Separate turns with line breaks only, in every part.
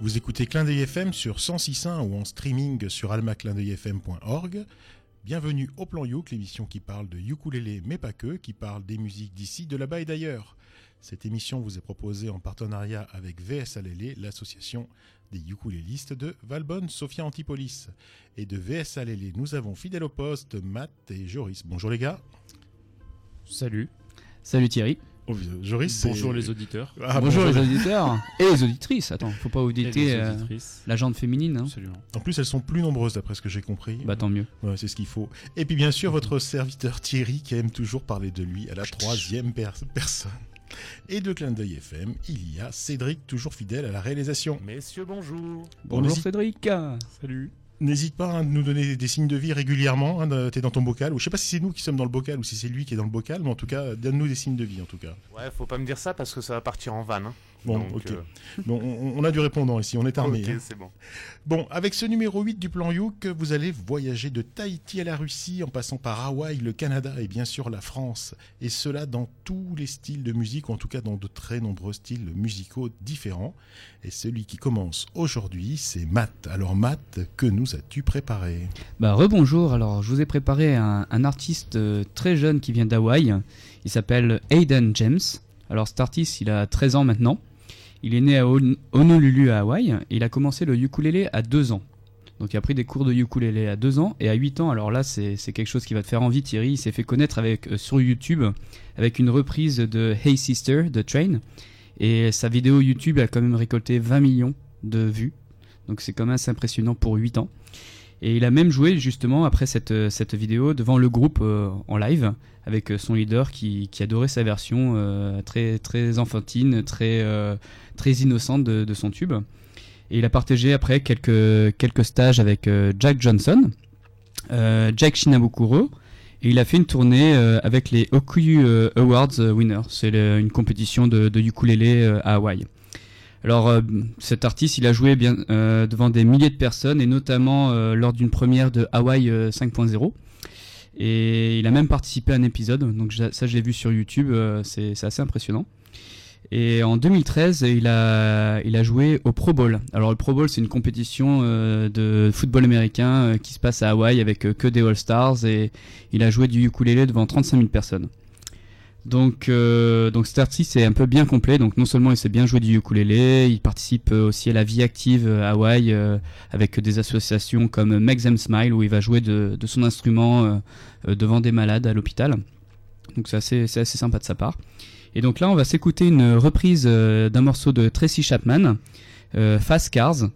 Vous écoutez Clin d'œil FM sur 106.1 ou en streaming sur almaclindeuilfm.org. Bienvenue au Plan Youk, l'émission qui parle de ukulélé mais pas que, qui parle des musiques d'ici, de là-bas et d'ailleurs. Cette émission vous est proposée en partenariat avec VS Alélé, l'association des ukulélistes de Valbonne, Sophia Antipolis. Et de VS Alélé, nous avons fidèle au poste Matt et Joris. Bonjour les gars.
Salut.
Salut Thierry.
Joris,
Bonjour les auditeurs.
Ah,
Bonjour les auditeurs et les auditrices. Attends, faut pas auditer euh, la jante féminine. hein.
Absolument.
En plus, elles sont plus nombreuses d'après ce que j'ai compris.
Bah tant mieux.
Ouais, c'est ce qu'il faut. Et puis bien sûr, votre serviteur Thierry qui aime toujours parler de lui à la troisième per- personne. Et de Clin d'œil FM, il y a Cédric, toujours fidèle à la réalisation.
Messieurs, bonjour.
Bonjour Cédric.
Salut.
N'hésite pas à nous donner des signes de vie régulièrement. Hein, de- T'es dans ton bocal, ou je sais pas si c'est nous qui sommes dans le bocal ou si c'est lui qui est dans le bocal, mais en tout cas, donne-nous des signes de vie en tout cas.
Ouais, faut pas me dire ça parce que ça va partir en vanne. hein.
Bon,
Donc,
ok.
euh,
Bon, on, on a du répondant ici, on est armé.
ok,
hein.
c'est bon.
Bon, avec ce numéro 8 du plan Youk, vous allez voyager de Tahiti à la Russie en passant par Hawaï, le Canada et bien sûr la France. Et cela dans tous les styles de musique, ou en tout cas dans de très nombreux styles musicaux différents. Et celui qui commence aujourd'hui, c'est Matt. Alors Matt, que nous as-tu préparé?
Bah rebonjour. Alors je vous ai préparé un, un artiste euh, très jeune qui vient d'Hawaï. Il s'appelle Aiden James. Alors cet artiste, il a 13 ans maintenant. Il est né à Hon- Honolulu à Hawaï. Et il a commencé le ukulélé à 2 ans. Donc il a pris des cours de ukulélé à 2 ans et à 8 ans. Alors là, c'est quelque chose qui va te faire envie, Thierry. Il s'est fait connaître avec, euh, sur YouTube avec une reprise de Hey Sister de Train. Et sa vidéo YouTube a quand même récolté 20 millions de vues. Donc c'est quand même assez impressionnant pour 8 ans. Et il a même joué justement après cette, euh, cette vidéo devant le groupe euh, en live avec son leader qui, adorait sa version très, très enfantine, très, très innocente de, son tube. Et il a partagé après quelques, stages avec euh, Jack Johnson, euh, Jack Shinabukuro, et il a fait une tournée euh, avec les Okuyu Awards Winners. C'est une compétition de, de ukulélé à Hawaï. Alors cet artiste, il a joué bien devant des milliers de personnes et notamment lors d'une première de Hawaï euh, 5.0. Et il a même participé à un épisode, donc ça je l'ai vu sur YouTube, c'est assez impressionnant. Et en 2013, il a, joué au Pro Bowl. Alors le Pro Bowl, c'est une compétition euh, de football américain euh, qui se passe à Hawaï avec euh, que des All-Stars et il a joué du ukulélé devant 35 000 personnes. Donc, donc cet artiste est un peu bien complet. Donc non seulement il sait bien jouer du ukulélé, il participe aussi à la vie active à Hawaï avec des associations comme Make Them Smile où il va jouer de, son instrument devant des malades à l'hôpital. Donc c'est assez sympa de sa part. Et donc là on va s'écouter une reprise euh, d'un morceau de Tracy Chapman, euh, Fast Cars.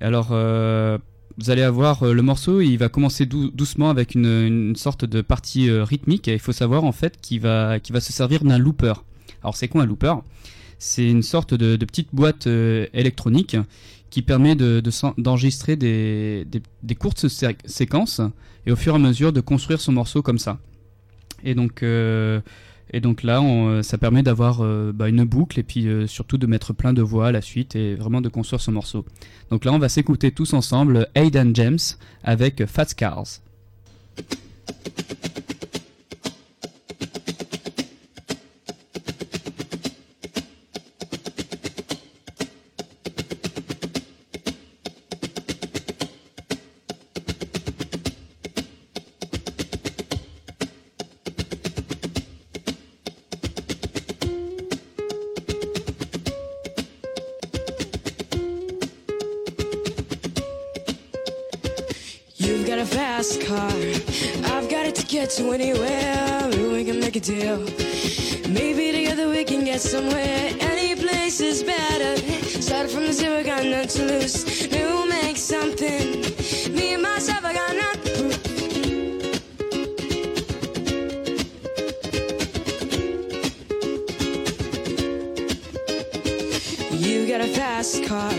Alors euh, vous allez avoir le morceau, il va commencer dou- doucement avec une, une sorte de partie rythmique. Il faut savoir en fait qu'il va, qu'il va se servir d'un looper. Alors c'est quoi un looper? C'est une sorte de, de petite boîte électronique qui permet de- de d'enregistrer des, des, courtes sé- séquences et au fur et à mesure de construire son morceau comme ça. Et donc, et donc là, on- ça permet d'avoir euh, bah, une boucle et puis euh, surtout de mettre plein de voix à la suite et vraiment de construire son morceau. Donc là, on va s'écouter tous ensemble Aidan James avec Fat Cars.
Anywhere. Maybe we can make a deal. Maybe together we can get somewhere. Any place is better. Start from the zero, got nothing to lose. Maybe we'll make something. Me and myself, I got nothing. You got a fast car,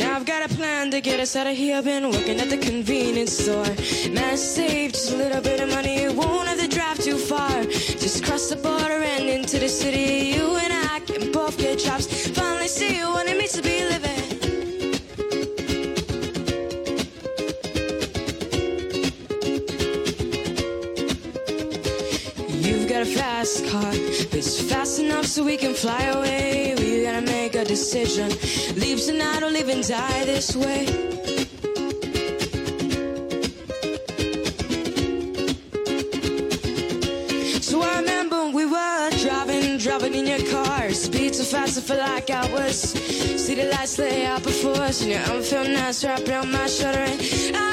and I've got a plan to get us out of here. Been working at the convenience store. Man, save just a little bit of money. Won't have to drive too far. Just cross the border and into the city. You and I can both get jobs. Finally see what it means to be living. You've got a fast car, but it's fast enough so we can fly away. We gotta make a decision. Leave tonight or live and die this way. So I remember we were driving, driving in your car. Speed so fast, I felt like I was. See the lights lay out before us, and your arm felt nice wrapped around my shoulder. And I,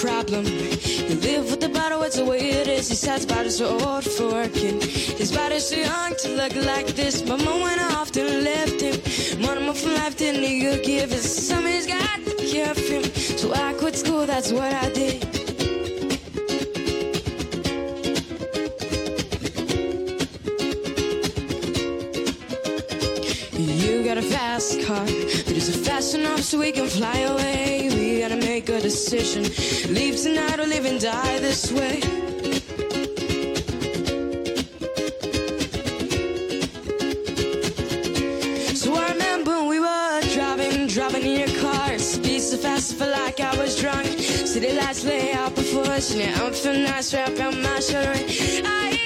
problem. He live with the bottle, it's the way it is. He says body's so old for working. His body's too young to look like this. My mom went off and left him. One more from life didn't you give us? Somebody's got to care for him. So I quit school, that's what I did. You got a fast car, but is it fast enough so we can fly away? Decision. Leave tonight or live and die this way. So I remember when we were driving, driving in your car. Speed so fast, I felt like I was drunk. City lights lay out before us, and yeah, I'm feeling nice wrapped around my shoulder. I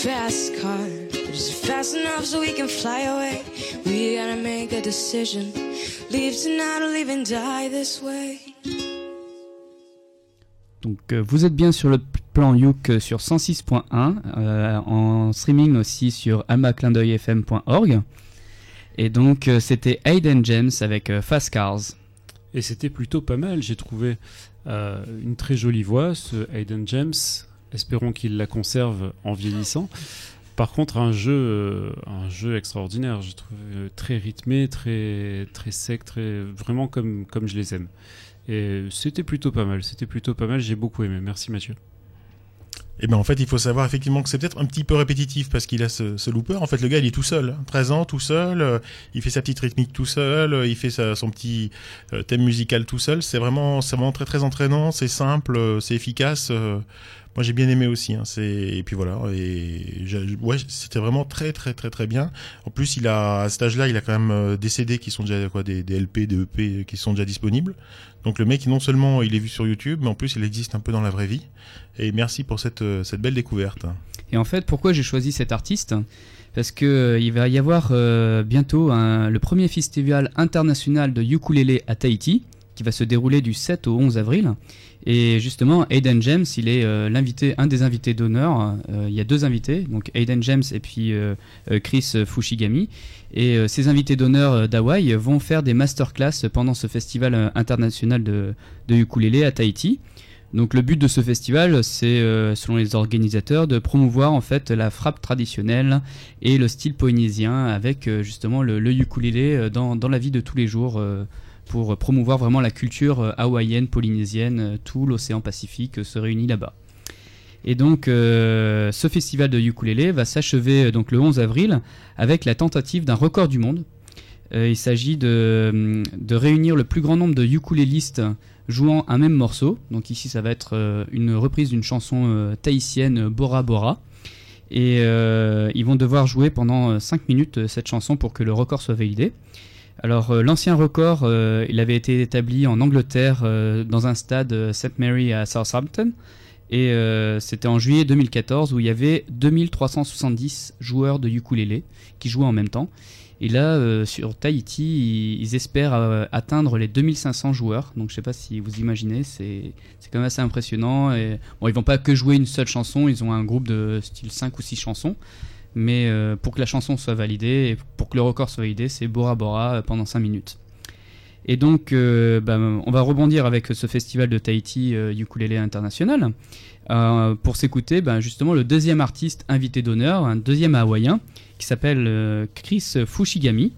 fast car, but is it fast enough so we can fly away? We gotta make a decision. Leave tonight or live and die this way.
Donc euh, vous êtes bien sur le plan Youk sur 106.1, euh, en streaming aussi sur almaclindeuilfm.org. Et donc euh, c'était Aiden James avec euh, Fast Cars.
Et c'était plutôt pas mal, j'ai trouvé euh, une très jolie voix, ce Hayden James. Espérons qu'il la conserve en vieillissant. Par contre, un jeu, euh, un jeu extraordinaire, je trouve euh, très rythmé, très, très sec, très vraiment comme, comme je les aime. Et c'était plutôt pas mal, c'était plutôt pas mal, j'ai beaucoup aimé. Merci Mathieu.
Et ben en fait, il faut savoir effectivement que c'est peut-être un petit peu répétitif parce qu'il a ce, ce looper. En fait, le gars, il est tout seul, hein, 13 ans, tout seul. euh, il fait sa petite rythmique tout seul. euh, il fait sa- son petit euh, thème musical tout seul. C'est vraiment, c'est vraiment très très entraînant. C'est simple, c'est efficace. Euh, moi, j'ai bien aimé aussi. Hein, c'est et puis voilà. Et ouais, c'était vraiment très très très très bien. En plus, il a à cet âge-là, il a quand même euh, des CD qui sont déjà quoi, des, LP, des EP qui sont déjà disponibles. Donc le mec, non seulement il est vu sur YouTube, mais en plus il existe un peu dans la vraie vie. Et merci pour cette, euh, cette belle découverte.
Et en fait, pourquoi j'ai choisi cet artiste? Parce que euh, il va y avoir euh, bientôt le premier festival international de ukulélé à Tahiti, qui va se dérouler du 7 au 11 avril. Et justement, Aiden James, il est euh, l'invité, un des invités d'honneur. Euh, il y a deux invités, donc Aiden James et puis euh, Chris Fushigami. Et ces invités d'honneur d'Hawaï vont faire des masterclass pendant ce festival international de, de ukulélé à Tahiti. Donc le but de ce festival, c'est, selon les organisateurs, de promouvoir en fait la frappe traditionnelle et le style polynésien avec justement le, le ukulélé dans, dans la vie de tous les jours pour promouvoir vraiment la culture euh, hawaïenne, polynésienne, euh, tout l'océan Pacifique euh, se réunit là-bas. Et donc ce festival de ukulélé va s'achever donc le 11 avril avec la tentative d'un record du monde. Il s'agit de, de réunir le plus grand nombre de ukulélistes jouant un même morceau. Donc ici, ça va être une reprise d'une chanson tahitienne Bora Bora. Et ils vont devoir jouer pendant 5 minutes cette chanson pour que le record soit validé. Alors euh, l'ancien record, euh, il avait été établi en Angleterre euh, dans un stade St Mary à Southampton. Et c'était en juillet 2014 où il y avait 2370 joueurs de ukulélé qui jouaient en même temps. Et là, sur Tahiti, ils, espèrent atteindre les 2500 joueurs. Donc je sais pas si vous imaginez, c'est quand même assez impressionnant. Bon, ils vont pas que jouer une seule chanson, ils ont un groupe de style 5 ou 6 chansons. Mais euh, pour que la chanson soit validée et pour que le record soit validé, c'est Bora Bora euh, pendant 5 minutes. Et donc, euh, bah, on va rebondir avec ce festival de Tahiti euh, International. pour s'écouter ben, justement le deuxième artiste invité d'honneur, un deuxième hawaïen, qui s'appelle Chris Fushigami.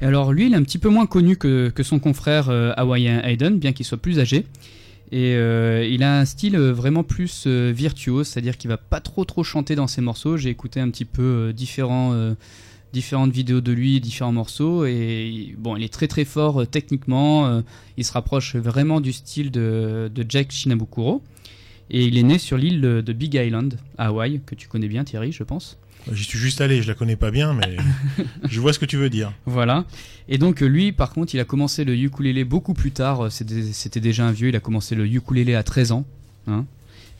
Et alors lui, il est un petit peu moins connu que, que son confrère hawaïen Hayden, bien qu'il soit plus âgé. Et euh, il a un style euh, vraiment plus euh, virtuose, c'est-à-dire qu'il va pas trop trop chanter dans ses morceaux. J'ai écouté un petit peu différentes vidéos de lui, différents morceaux, et bon, il est très très fort techniquement. il se rapproche vraiment du style de, de Jack Shinabukuro. Et il est né sur l'île de Big Island, à Hawaï, que tu connais bien Thierry, je pense.
J'y suis juste allé, je la connais pas bien, mais je vois ce que tu veux dire.
Voilà. Et donc euh, lui, par contre, il a commencé le ukulélé beaucoup plus tard. Euh, C'était déjà un vieux. Il a commencé le ukulélé à 13 ans. hein.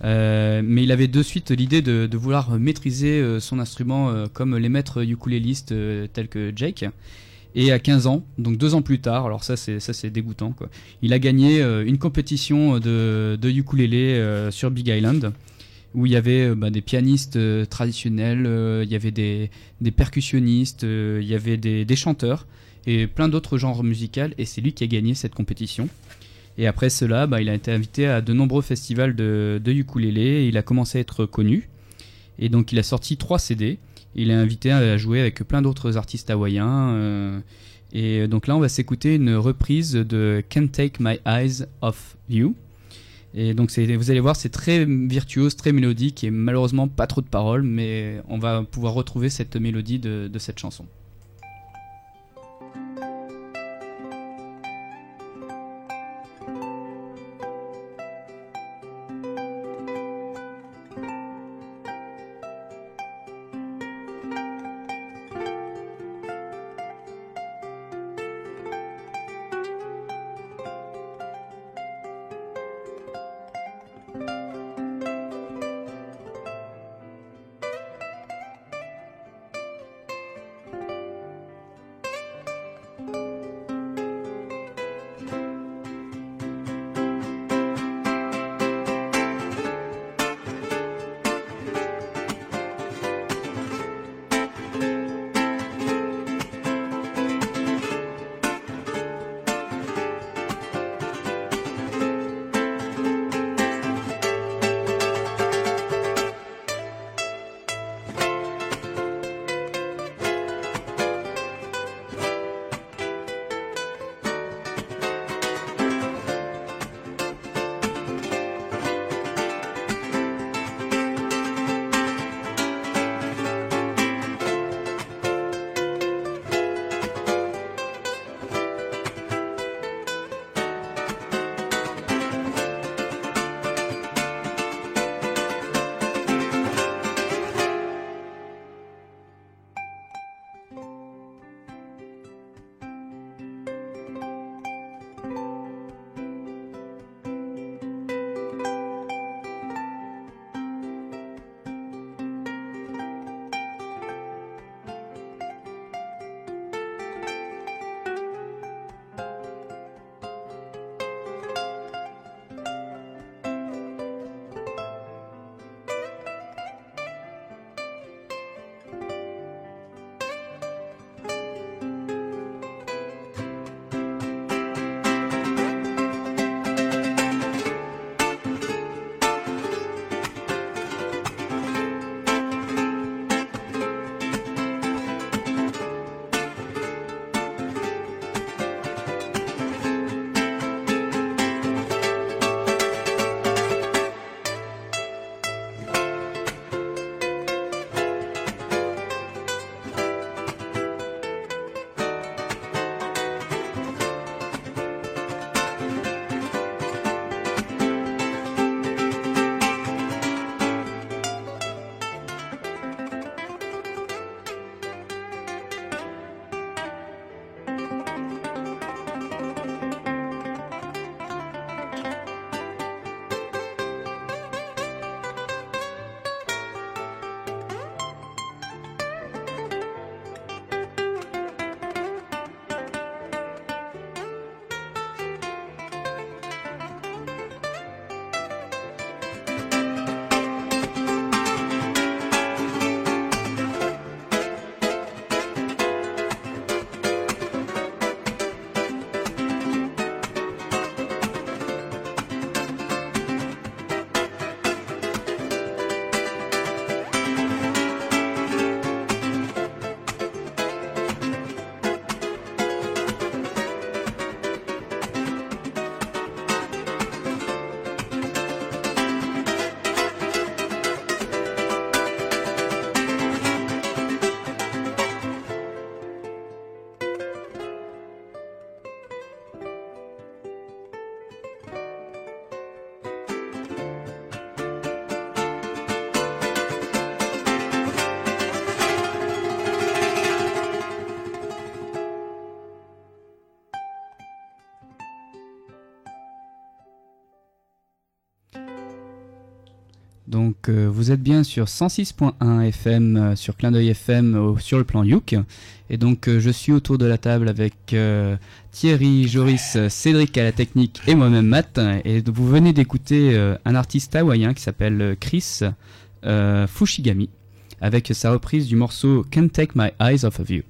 Euh, mais il avait de suite l'idée de, vouloir maîtriser son instrument comme les maîtres ukulélistes tels que Jake. Et à 15 ans, donc deux ans plus tard, alors ça c'est dégoûtant. Il a gagné une compétition de, de ukulélé sur Big Island où il y avait euh, bah, des pianistes euh, traditionnels, euh, il y avait des, percussionnistes, il y avait des, chanteurs et plein d'autres genres musicaux et c'est lui qui a gagné cette compétition. Et après cela, bah, il a été invité à de nombreux festivals de, de ukulélé et il a commencé à être connu. Et donc il a sorti trois CD. Il est invité à jouer avec plein d'autres artistes hawaïens. et donc là, on va s'écouter une reprise de Can't Take My Eyes Off You. Et donc vous allez voir, c'est très virtuose, très mélodique et malheureusement pas trop de paroles, mais on va pouvoir retrouver cette mélodie de, de cette chanson. Donc euh, vous êtes bien sur 106.1 FM, euh, sur Clin d'œil FM, sur le plan Youk. Et donc euh, je suis autour de la table avec Thierry, Joris, Cédric à la technique et moi-même Matt. Et vous venez d'écouter un artiste hawaïen qui s'appelle Chris Fushigami avec sa reprise du morceau Can't Take My Eyes Off of You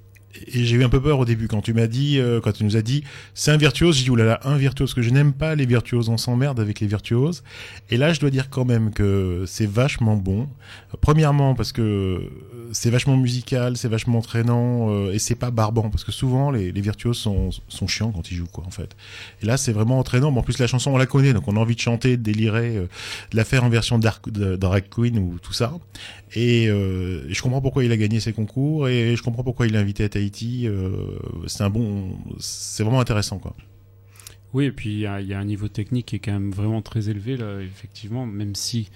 et j'ai eu un peu peur au début quand tu m'as dit, euh, quand tu nous as dit, c'est un virtuose. J'ai dit oulala, un virtuose que je n'aime pas les virtuoses, on s'emmerde avec les virtuoses. Et là, je dois dire quand même que c'est vachement bon. Premièrement parce que euh, c'est vachement musical, c'est vachement entraînant euh, et c'est pas barbant parce que souvent les, virtuoses sont, sont chiants quand ils jouent quoi en fait. Et là, c'est vraiment entraînant. Bon, en plus la chanson on la connaît, donc on a envie de chanter, de délirer, euh, de la faire en version dark, de, drag queen ou tout ça. Et euh, je comprends pourquoi il a gagné ses concours et je comprends pourquoi il est invité à euh, c'est un bon, c'est vraiment intéressant quoi.
Oui, et puis il y, a un niveau technique qui est quand même vraiment très élevé là, effectivement, même si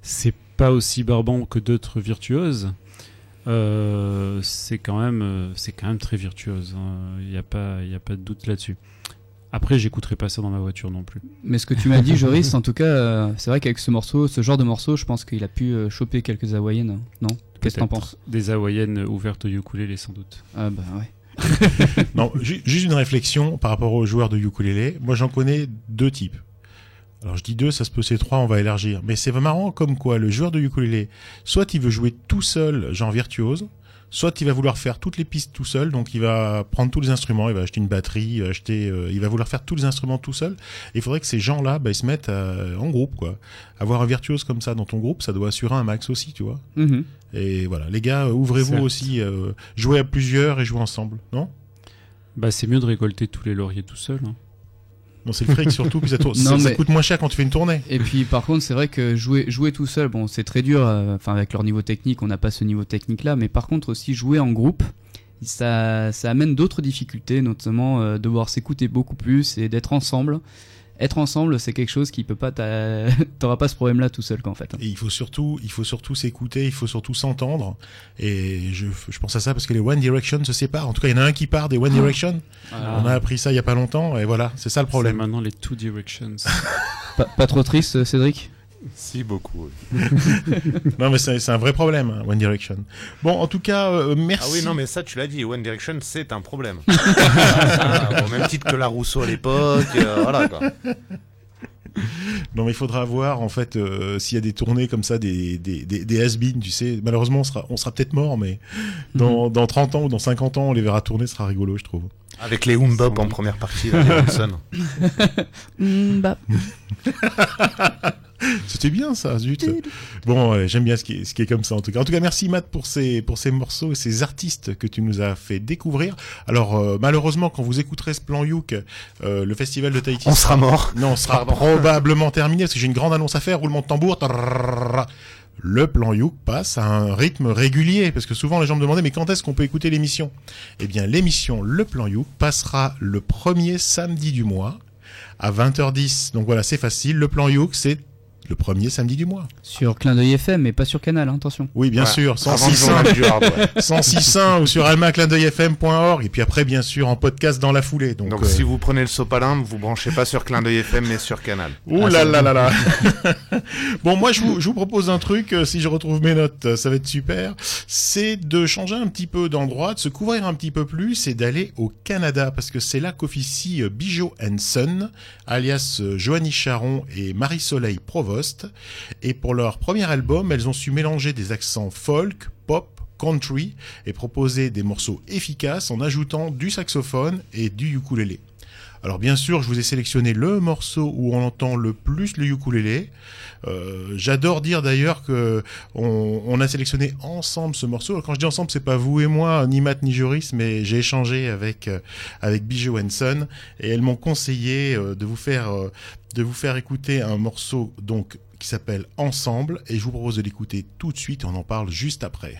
c'est pas aussi barbant que d'autres virtuoses. Euh, c'est quand même, euh, c'est quand même très virtuose. Hein. Il hein. n'y a pas, il a pas de doute là-dessus. Après, j'écouterai pas ça dans ma voiture non plus.
Mais ce que tu m'as dit, Joris, en tout cas, c'est vrai qu'avec ce morceau, ce genre de morceau, je pense qu'il a pu choper quelques hawaïennes, non? Qu'est-ce que t'en penses
Des hawaïennes ouvertes au ukulélé, sans doute.
Ah bah ouais.
non, juste une réflexion par rapport aux joueurs de ukulélé. Moi, j'en connais deux types. Alors je dis deux, ça se peut c'est trois, on va élargir. Mais c'est marrant comme quoi le joueur de ukulélé, soit il veut jouer tout seul, genre virtuose, soit il va vouloir faire toutes les pistes tout seul, donc il va prendre tous les instruments, il va acheter une batterie, acheter, euh, il va vouloir faire tous les instruments tout seul. Il faudrait que ces gens-là, bah, ils se mettent euh, en groupe, quoi. Avoir un virtuose comme ça dans ton groupe, ça doit assurer un max aussi, tu vois.
Mm-hmm.
Et voilà, les gars, ouvrez-vous aussi, euh, jouez à plusieurs et jouez ensemble, non?
Bah c'est mieux de récolter tous les lauriers tout seul. Hein.
C'est le fric surtout, puis ça,
non,
coûte moins cher quand tu fais une tournée.
Et puis par contre, c'est vrai que jouer, jouer tout seul, bon, c'est très dur, euh, enfin avec leur niveau technique, on n'a pas ce niveau technique là, mais par contre aussi jouer en groupe, ça, ça amène d'autres difficultés, notamment euh, devoir s'écouter beaucoup plus et d'être ensemble être ensemble, c'est quelque chose qui peut pas, t'auras pas ce problème-là tout seul, qu'en fait.
Il faut surtout, il faut surtout s'écouter, il faut surtout s'entendre. Et je, pense à ça parce que les One Direction se séparent. En tout cas, il y en a un qui part des One ah. Direction. Ah. On a appris ça il y a pas longtemps, et voilà, c'est ça le problème.
Maintenant les Two Directions.
pas trop triste, euh, Cédric?
Si beaucoup. Oui.
non mais c'est un vrai problème, hein, One Direction. Bon, en tout cas, euh, merci.
Ah oui, non mais ça tu l'as dit, One Direction c'est un problème. Ah, au même titre que la Rousseau à l'époque, euh, voilà quoi.
Non, mais il faudra voir en fait euh, s'il y a des tournées comme ça, des, des, des, des tu sais. Malheureusement, on sera, peut-être mort, mais dans, mhm. dans 30 ans ou dans 50 ans, on les verra tourner, ce sera rigolo, je trouve.
Avec les Umbop en première partie, là, les Wilson.
C'était bien ça, zut. Bon, euh, j'aime bien ce qui, est, ce comme ça en tout cas. En tout cas, merci Matt pour ces, pour ces morceaux et ces artistes que tu nous as fait découvrir. Alors euh, malheureusement, quand vous écouterez ce plan Youk, euh, le festival de Tahiti...
On sera mort.
Non, on sera probablement terminé parce que j'ai une grande annonce à faire. Roulement de tambour. Le plan Youk passe à un rythme régulier, parce que souvent les gens me demandaient mais quand est-ce qu'on peut écouter l'émission Eh bien l'émission Le plan Youk passera le premier samedi du mois à 20h10. Donc voilà, c'est facile. Le plan Youk, c'est le premier samedi du mois.
Sur Clin d'œil FM, mais pas sur Canal, hein, attention.
Oui, bien
Ouais,
sûr,
Avant le
106.1
journal du hard, ouais.
106.1 ou sur almaclindeuilfm.org et puis après, bien sûr, en podcast dans la foulée. Donc,
Donc
euh,
si vous prenez le sopalin, vous branchez pas sur Clin d'œil FM, mais sur Canal.
Ouh là là là là Bon, moi, je vous, je vous propose un truc, euh, si je retrouve mes notes, euh, ça va être super. C'est de changer un petit peu d'endroit, de se couvrir un petit peu plus et d'aller au Canada, parce que c'est là qu'officie euh, Bijot Son, alias Joanie Charon et Marie-Soleil Provost. Et pour leur premier album, elles ont su mélanger des accents folk, pop, country et proposer des morceaux efficaces en ajoutant du saxophone et du ukulélé. Alors bien sûr, je vous ai sélectionné le morceau où on entend le plus le ukulélé. Euh, J'adore dire d'ailleurs que on, on a sélectionné ensemble ce morceau. Quand je dis ensemble, c'est pas vous et moi, ni Matt ni Joris, mais j'ai échangé avec euh, avec Bijou Henson et elles m'ont conseillé euh, de vous faire euh, de vous faire écouter un morceau donc qui s'appelle Ensemble et je vous propose de l'écouter tout de suite on en parle juste après.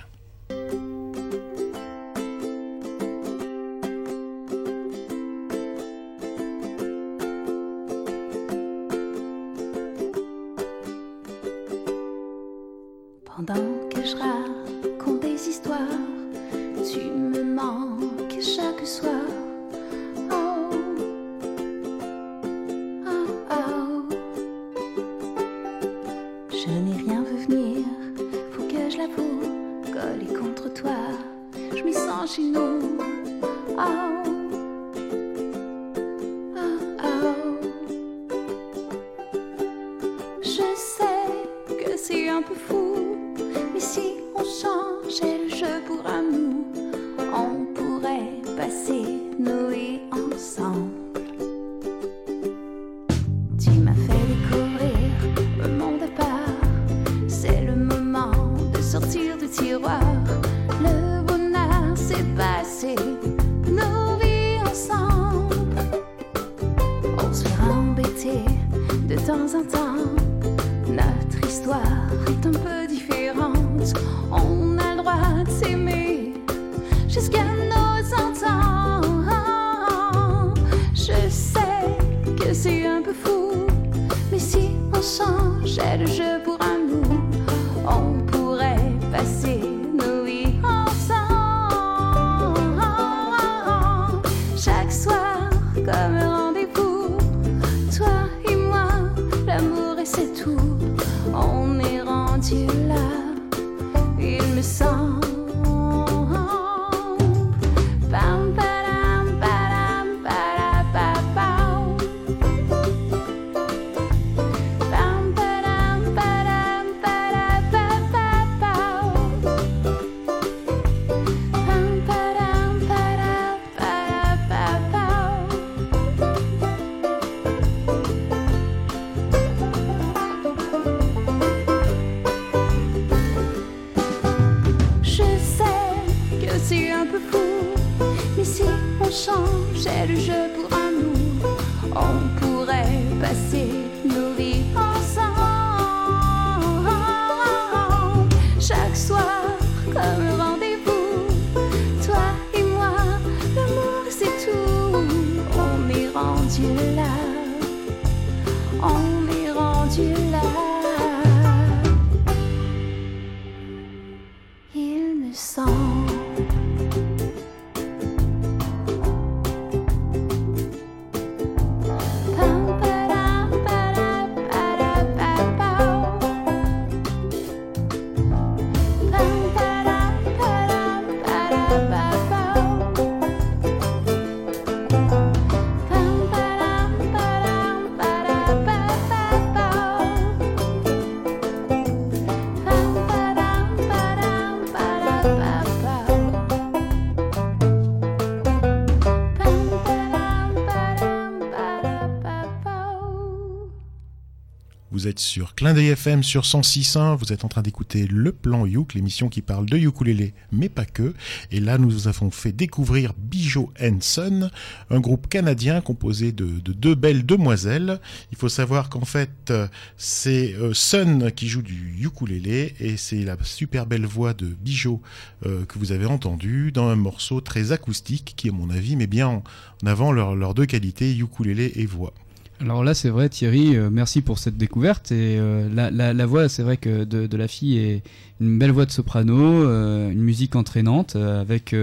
Vous êtes sur Clin d'œil FM sur 106.1, vous êtes en train d'écouter Le Plan Youk, l'émission qui parle de ukulélé, mais pas que. Et là, nous vous avons fait découvrir Bijou and Son, un groupe canadien composé de, de deux belles demoiselles. Il faut savoir qu'en fait, euh, c'est euh, Sun qui joue du ukulélé et c'est la super belle voix de Bijou euh, que vous avez entendue dans un morceau très acoustique qui, à mon avis, met bien en, avant leurs leurs deux qualités, ukulélé et voix.
Alors là, c'est vrai, Thierry, euh, merci pour cette découverte. Et euh, la, voix, c'est vrai que de, la fille est une belle voix de soprano, euh, une musique entraînante, avec.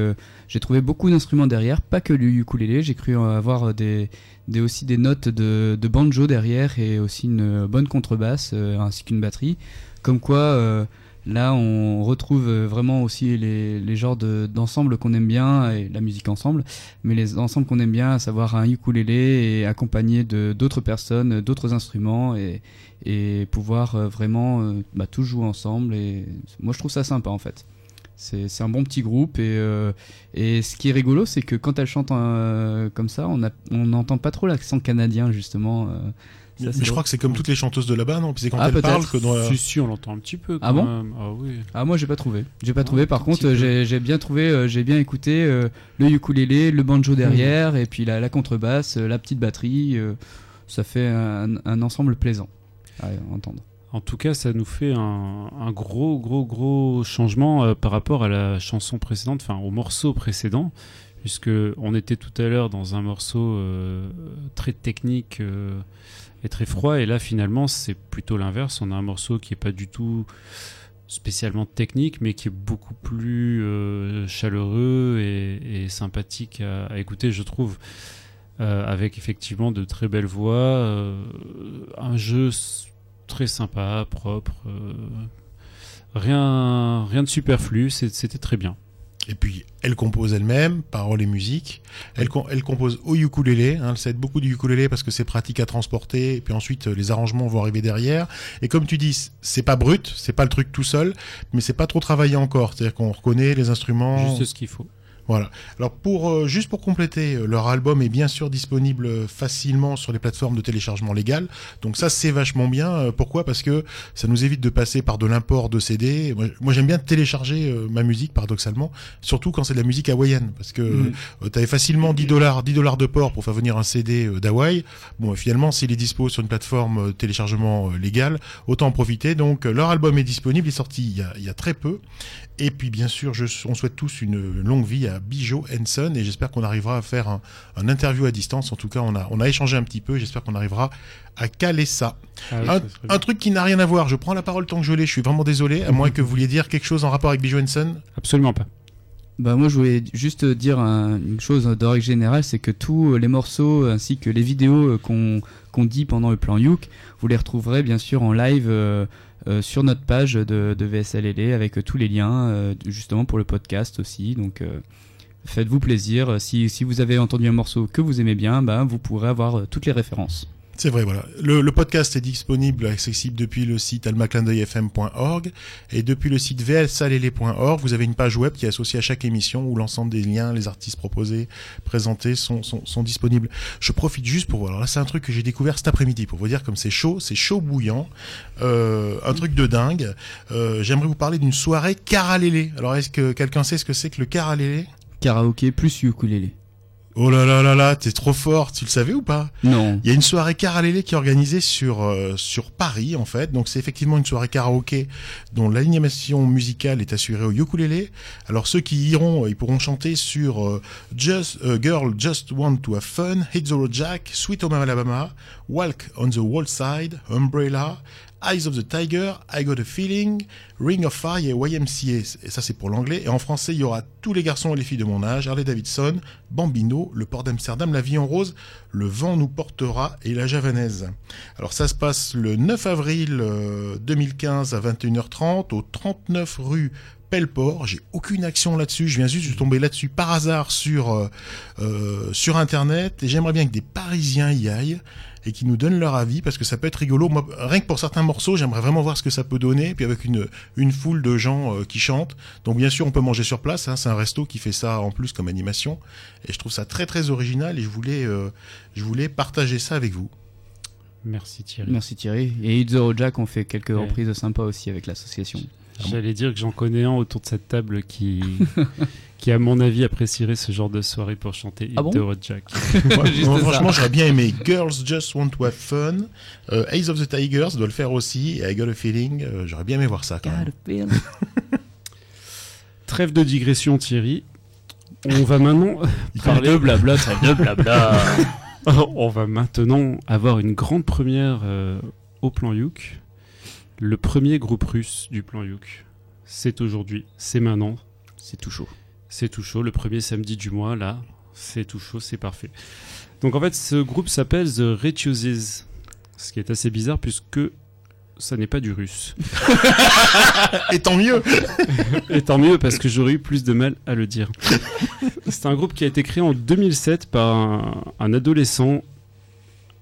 j'ai trouvé beaucoup d'instruments derrière, pas que le ukulélé. J'ai cru avoir des, aussi des notes de, banjo derrière et aussi une bonne contrebasse ainsi qu'une batterie. Comme quoi. Là, on retrouve euh, vraiment aussi les, les genres de- d'ensembles qu'on aime bien, et la musique ensemble, mais les ensembles qu'on aime bien, à savoir un ukulélé et accompagné d'autres personnes, d'autres instruments, et, et pouvoir euh, vraiment euh, bah, tout jouer ensemble. Et moi, je trouve ça sympa en fait. C'est un bon petit groupe et, et ce qui est rigolo, c'est que quand elle chante comme ça, on a- on n'entend pas trop l'accent canadien justement. Ça,
Mais je crois que c'est comme toutes les chanteuses de là-bas, non? Puis c'est quand
Ah,
elles
peut-être.
parlent que dans la-
Si, si, on l'entend un petit peu.
Ah
quand
bon?
même. Ah oui.
Ah moi j'ai pas trouvé. J'ai pas
Ah,
trouvé. Par contre j'ai bien trouvé, euh, j'ai bien écouté euh, le ukulélé, le banjo derrière et puis la, la contrebasse, euh, la petite batterie. euh, ça fait un, un ensemble plaisant à entendre.
En tout cas, ça nous fait un, un gros, gros, gros changement euh, par rapport à la chanson précédente, enfin au morceau précédent, puisque on était tout à l'heure dans un morceau euh, très technique euh, et très froid, et là finalement c'est plutôt l'inverse. On a un morceau qui est pas du tout spécialement technique, mais qui est beaucoup plus euh, chaleureux et, sympathique à, écouter, je trouve. Euh, avec effectivement de très belles voix, euh, un jeu très sympa, propre, Rien, rien de superflu, c'était très bien.
Et puis, elle compose elle-même, paroles et musique. Elle, com- elle compose au ukulélé. Hein, elle s'aide beaucoup du ukulélé parce que c'est pratique à transporter. Et puis ensuite, euh, les arrangements vont arriver derrière. Et comme tu dis, c'est pas brut, c'est pas le truc tout seul, mais c'est pas trop travaillé encore. C'est-à-dire qu'on reconnaît les instruments.
Juste ce qu'il faut.
Voilà. Alors pour euh, juste pour compléter, euh, leur album est bien sûr disponible euh, facilement sur les plateformes de téléchargement légal. Donc ça c'est vachement bien. Euh, pourquoi? Parce que ça nous évite de passer par de l'import de CD. Moi, moi, j'aime bien télécharger euh, ma musique paradoxalement, surtout quand c'est de la musique hawaïenne parce que
Mhm.
euh, t'avais facilement 10 dollars 10 dollars de port pour faire venir un CD d'Hawaï. Bon, finalement s'il est dispo sur une plateforme téléchargement légal, autant en profiter. Donc leur album est disponible, il est sorti il y a, il y a très peu. Et puis bien sûr, je, on souhaite tous une longue vie à Bijo Henson et j'espère qu'on arrivera à faire un, un interview à distance. En tout cas, on a, on a échangé un petit peu. J'espère qu'on arrivera à caler ça.
Ah oui,
un,
ça
truc qui n'a rien à voir. Je prends la parole tant que je l'ai. Je suis vraiment désolé. À moins que vous vouliez dire quelque chose en rapport avec Bijo Henson.
Absolument pas.
Bah moi je voulais juste dire un- une chose de règle générale, c'est que tous les morceaux ainsi que les vidéos euh, qu'on dit pendant le plan Youk, vous les retrouverez bien sûr en live euh, euh, sur notre page de, de VSLLE avec euh, tous les liens euh, justement pour le podcast aussi. Donc euh, faites-vous plaisir. Si, si vous avez entendu un morceau que vous aimez bien, bah, vous pourrez avoir euh, toutes les références.
C'est vrai, voilà. Le, le podcast est disponible, accessible depuis le site almaclindeuilfm.org et depuis le site vlsalele.org. Vous avez une page web qui est associée à chaque émission où l'ensemble des liens, les artistes proposés, présentés sont, sont, sont disponibles. Je profite juste pour voir. Alors là, c'est un truc que j'ai découvert cet après-midi pour vous dire comme c'est chaud, c'est chaud bouillant, euh, un truc de dingue. Euh, J'aimerais vous parler d'une soirée caralélé. Alors, est-ce que quelqu'un sait ce que c'est que le caralélé
Karaoké plus ukulélé.
Oh là là là là, t'es trop fort. Tu le savais ou pas?
Non.
il y a une soirée caralélé qui est organisée sur euh, sur Paris en fait. Donc c'est effectivement une soirée karaoké dont l'animation musicale est assurée au ukulélé. Alors ceux qui iront, euh, ils pourront chanter sur euh, Just a Girl Just Want to Have Fun, Hit the Road Jack, Sweet Home Alabama, Walk on the Wall Side, Umbrella, Eyes of the Tiger, I Got a Feeling, Ring of Fire et YMCA. Et ça c'est pour l'anglais. Et en français, il y aura tous les garçons et les filles de mon âge, Harley Davidson, Bambino, le port d'Amsterdam, la vie en rose, le vent nous portera et la javanaise. Alors ça se passe le 9 avril euh, 2015 à 21h30 au 39 rue Pelleport. J'ai aucune action là-dessus. Je viens juste de tomber là-dessus par hasard sur euh, euh, sur internet et j'aimerais bien que des Parisiens y aillent et qui nous donnent leur avis parce que ça peut être rigolo. Moi, rien que pour certains morceaux, j'aimerais vraiment voir ce que ça peut donner. Puis avec une une foule de gens euh, qui chantent. Donc bien sûr, on peut manger sur place. Hein, c'est un resto qui fait ça en plus comme animation et je trouve ça très très original et je voulais euh, je voulais partager ça avec vous.
Merci Thierry.
Merci Thierry. Et Hit the Road Jack, on fait quelques
Ouais.
reprises sympas aussi avec l'association.
J'allais dire que j'en connais un autour de cette table qui, qui à mon avis apprécierait ce genre de soirée pour chanter Hit
Ah bon
the Road Jack.
Franchement, j'aurais bien aimé Girls Just Want to Have Fun. Euh, Ace of the Tigers doit le faire aussi. Et I Got a Feeling. euh, j'aurais bien aimé voir ça quand même.
Trêve de digression Thierry. On va maintenant parler
de blabla, de blabla.
On va maintenant avoir une grande première euh, au plan Youk. Le premier groupe russe du plan Youk. C'est aujourd'hui, c'est maintenant,
C'est tout chaud.
c'est tout chaud. Le premier samedi du mois, là, c'est tout chaud, c'est parfait. Donc en fait, ce groupe s'appelle The Retuses. Ce qui est assez bizarre puisque ça n'est pas du russe.
Et tant mieux
Et tant mieux parce que j'aurais eu plus de mal à le dire. C'est un groupe qui a été créé en 2007 par un, un adolescent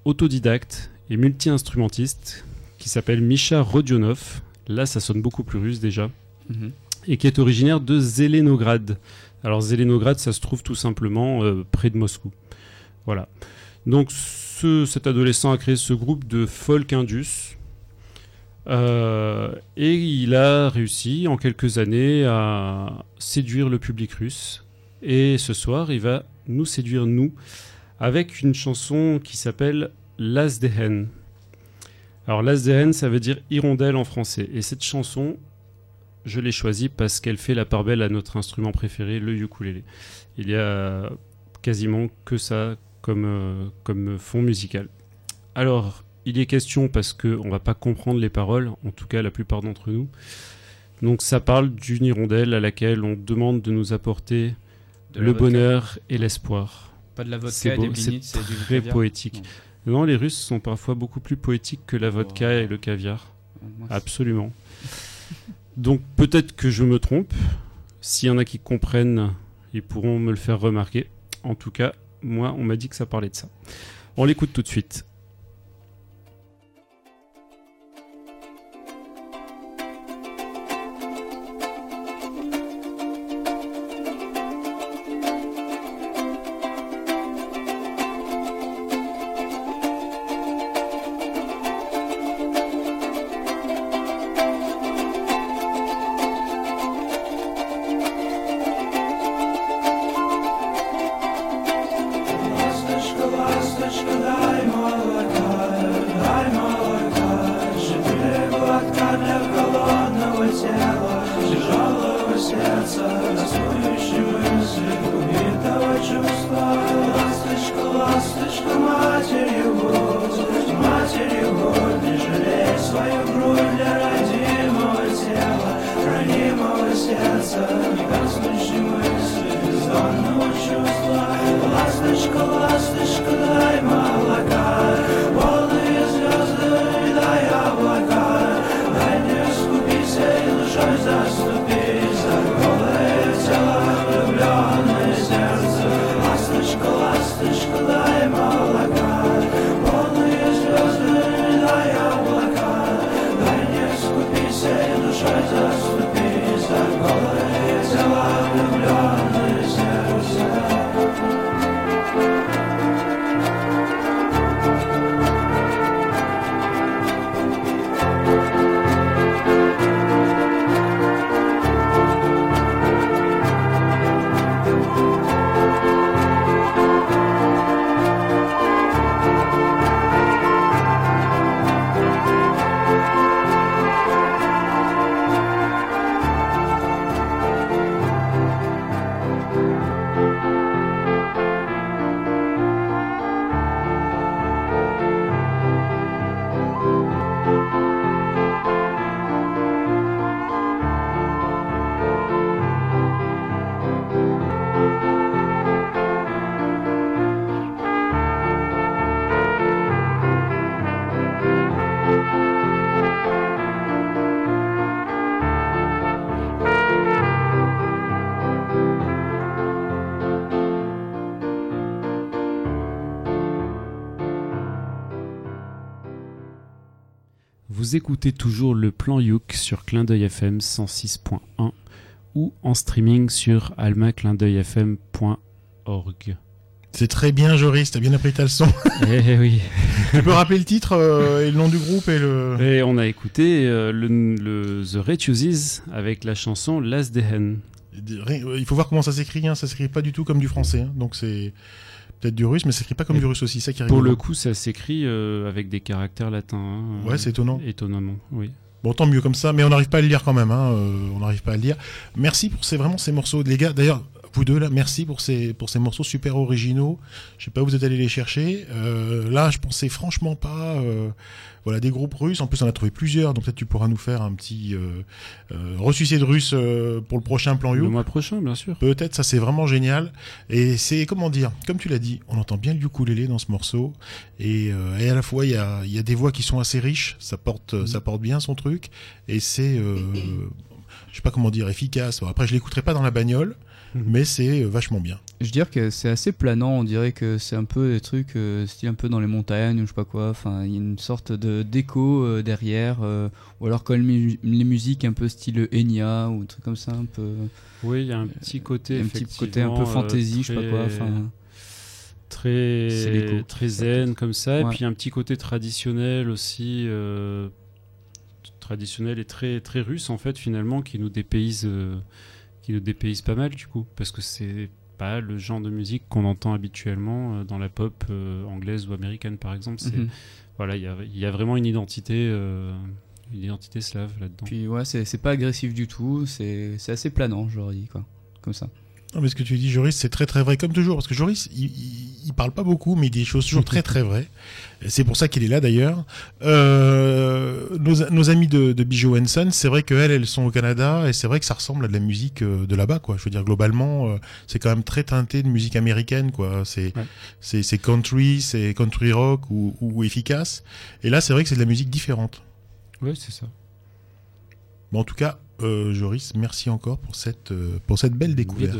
autodidacte et multi-instrumentiste qui s'appelle Misha Rodionov. Là, ça sonne beaucoup plus russe déjà.
Mhm.
Et qui est originaire de Zelenograd. Alors, Zelenograd, ça se trouve tout simplement euh, près de Moscou. Voilà. Donc, ce- cet adolescent a créé ce groupe de folk indus. Euh, et il a réussi en quelques années à séduire le public russe. Et ce soir, il va nous séduire, nous, avec une chanson qui s'appelle Las Dehen. Alors, Las Dehen, ça veut dire hirondelle en français. Et cette chanson, je l'ai choisie parce qu'elle fait la part belle à notre instrument préféré, le ukulélé. Il y a quasiment que ça comme, euh, comme fond musical. Alors, il y est question parce qu'on ne va pas comprendre les paroles, en tout cas la plupart d'entre nous. Donc ça parle d'une hirondelle à laquelle on demande de nous apporter
De
le
vodka.
bonheur et l'espoir.
Pas de la
C'est
vodka,
beau,
des
c'est très poétique. Non, les Russes sont parfois beaucoup plus poétiques que la vodka et le caviar.
Moi,
Absolument. Donc peut-être que je me trompe. S'il y en a qui comprennent, ils pourront me le faire remarquer. En tout cas, moi, on m'a dit que ça parlait de ça. On l'écoute tout de suite. сердца Раскурившего свеклу битого Ласточка, ласточка, матерь его Матерь его, не жалей свою грудь Для родимого тела, ранимого сердца Негаснущей мысли, бездонного чувства. Ласточка, ласточка, дай молока. Vous écoutez toujours le plan Youk sur Clin d'œil FM 106.1 ou en streaming sur almaclindeuilfm.org.
C'est très bien, Joris, t'as bien appris ta leçon.
Eh oui.
tu peux rappeler le titre euh, et le nom du groupe et le.
Et on a écouté euh, le, le The Retuses avec la chanson Last Day Hen.
Il faut voir comment ça s'écrit, hein. ça s'écrit pas du tout comme du français, hein. donc c'est peut-être du russe, mais ça s'écrit pas comme
Et
du russe aussi, ça qui est
Pour
rigolo.
le coup, ça s'écrit euh, avec des caractères latins. hein.
Ouais, c'est étonnant.
Étonnamment, oui.
Bon, tant mieux comme ça, mais on n'arrive pas à le lire quand même. Hein, euh, on n'arrive pas à le lire. Merci pour ces, vraiment ces morceaux, les gars. D'ailleurs, vous deux là, merci pour ces pour ces morceaux super originaux. Je sais pas où vous êtes allés les chercher. Euh, là, je pensais franchement pas. euh, voilà, des groupes russes. En plus, on a trouvé plusieurs. Donc peut-être tu pourras nous faire un petit euh, euh, ressucé de russe euh, pour le prochain plan
Le
You.
mois prochain, bien sûr.
Peut-être, ça c'est vraiment génial. Et c'est, comment dire, comme tu l'as dit, on entend bien le ukulélé dans ce morceau. Et, euh, et à la fois, il y a, il y a des voix qui sont assez riches, ça porte, ça porte bien son truc. Et c'est, euh, je sais pas comment dire, efficace. Après, je l'écouterai pas dans la bagnole. Mais c'est euh, vachement bien.
Je veux dire que c'est assez planant, on dirait que c'est un peu des trucs euh, style un peu dans les montagnes ou je sais pas quoi. Enfin, il y a une sorte de d'écho euh, derrière, euh, ou alors quand les, mu- les musiques un peu style Enya ou un truc comme ça, un peu.
Oui, il y a un petit côté.
un petit côté un peu fantasy,
euh,
je sais pas quoi.
très-
Enfin,
très très zen comme ça et puis un petit côté traditionnel aussi euh, traditionnel et très très russe en fait finalement qui nous dépayse euh, qui nous dépayse pas mal du coup parce que c'est pas le genre de musique qu'on entend habituellement euh, dans la pop euh, anglaise ou américaine par exemple c'est
mhm.
voilà il y a, y a vraiment une identité euh, une identité slave là-dedans
Puis ouais, c'est c'est pas agressif du tout, c'est c'est assez planant, j'aurais dit quoi. Comme ça.
Non, mais ce que tu dis, Joris, c'est très très vrai, comme toujours, parce que Joris, il, il, il parle pas beaucoup, mais il dit des choses toujours très très vraies. C'est pour ça qu'il est là d'ailleurs. Euh, nos, nos amis de, de Bijou Henson, c'est vrai qu'elles, elles sont au Canada, et c'est vrai que ça ressemble à de la musique euh, de là-bas, quoi. Je veux dire, globalement, euh, c'est quand même très teinté de musique américaine, quoi. C'est
Ouais.
c'est c'est country, c'est country rock ou, ou efficace. Et là, c'est vrai que c'est de la musique différente.
ouais c'est ça
Bon, en tout cas, euh, Joris, merci encore pour cette, euh, pour cette belle découverte.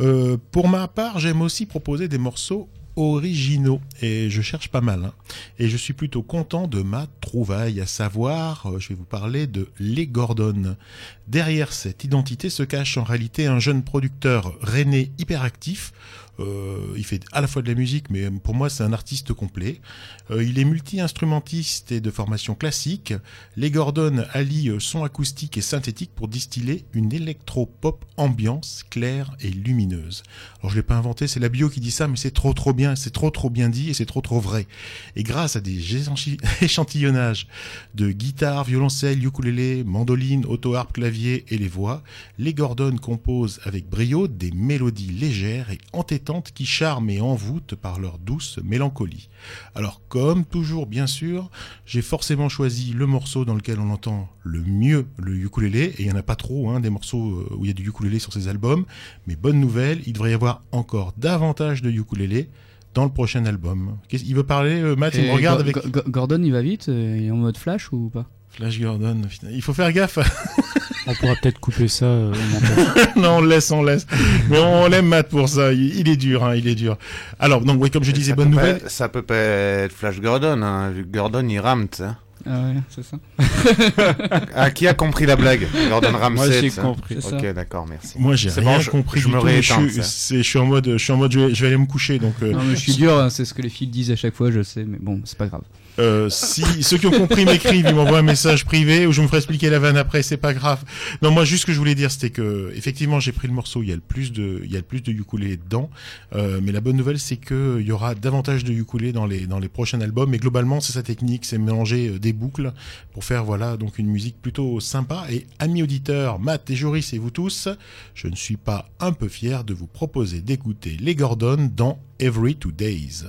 Euh, pour ma part, j'aime aussi proposer des morceaux originaux et je cherche pas mal. hein. Et je suis plutôt content de ma trouvaille, à savoir, je vais vous parler de Les Gordon. Derrière cette identité se cache en réalité un jeune producteur rennais hyperactif. Euh, il fait à la fois de la musique, mais pour moi c'est un artiste complet. Euh, il est multi-instrumentiste et de formation classique. Les Gordon allient euh, son acoustique et synthétique pour distiller une électro-pop ambiance claire et lumineuse. Alors je l'ai pas inventé, c'est la bio qui dit ça, mais c'est trop trop bien, c'est trop trop bien dit et c'est trop trop vrai. Et grâce à des échantillonnages de guitare, violoncelle, ukulélé, mandoline, auto-harpe, clavier et les voix, les Gordon composent avec brio des mélodies légères et entêtantes qui charment et envoûtent par leur douce mélancolie. Alors comme toujours bien sûr, j'ai forcément choisi le morceau dans lequel on entend le mieux le ukulélé, et il n'y en a pas trop, hein, des morceaux euh, où il y a du ukulélé sur ces albums, mais bonne nouvelle, il devrait y avoir encore davantage de ukulélé dans le prochain album. Il veut parler, euh, Matt, il me regarde avec...
Go- Go- Gordon, il va vite euh, Il est en mode flash ou pas?
Flash Gordon, il faut faire gaffe.
On pourra peut-être couper ça euh,
non, on le laisse, on le laisse. Mais on l'aime Matt pour ça. Il, il est dur, hein, il est dur. Alors, donc, oui, comme je disais,
Ça
bonne
pas-
nouvelle.
Ça peut pas être Flash Gordon, hein, vu que Gordon il rame, tu sais.
Ah ouais, c'est ça.
Ah, qui a compris la blague Gordon Ramsay.
Moi, j'ai compris.
Ça.
Ok, d'accord, merci.
Moi, j'ai rien
bon,
compris
je me rééteins,
je, suis, je en mode, je suis en mode, je vais, je vais aller me coucher. Donc, euh,
Non, mais je suis dur, hein, c'est ce que les filles disent à chaque fois, je sais, mais bon, c'est pas grave.
Euh, si ceux qui ont compris m'écrivent, ils m'envoient un message privé ou je me ferai expliquer la vanne après. C'est pas grave. Non, moi, juste ce que je voulais dire, c'était que effectivement, j'ai pris le morceau. Il y a le plus de, il y a plus de dedans. Euh, mais la bonne nouvelle, c'est que il y aura davantage de ukulélé dans les dans les prochains albums. Mais globalement, c'est sa technique, c'est mélanger euh, des boucles pour faire voilà donc une musique plutôt sympa. Et amis auditeurs, Matt et Joris et vous tous, je ne suis pas un peu fier de vous proposer d'écouter les Gordon dans Every Two Days.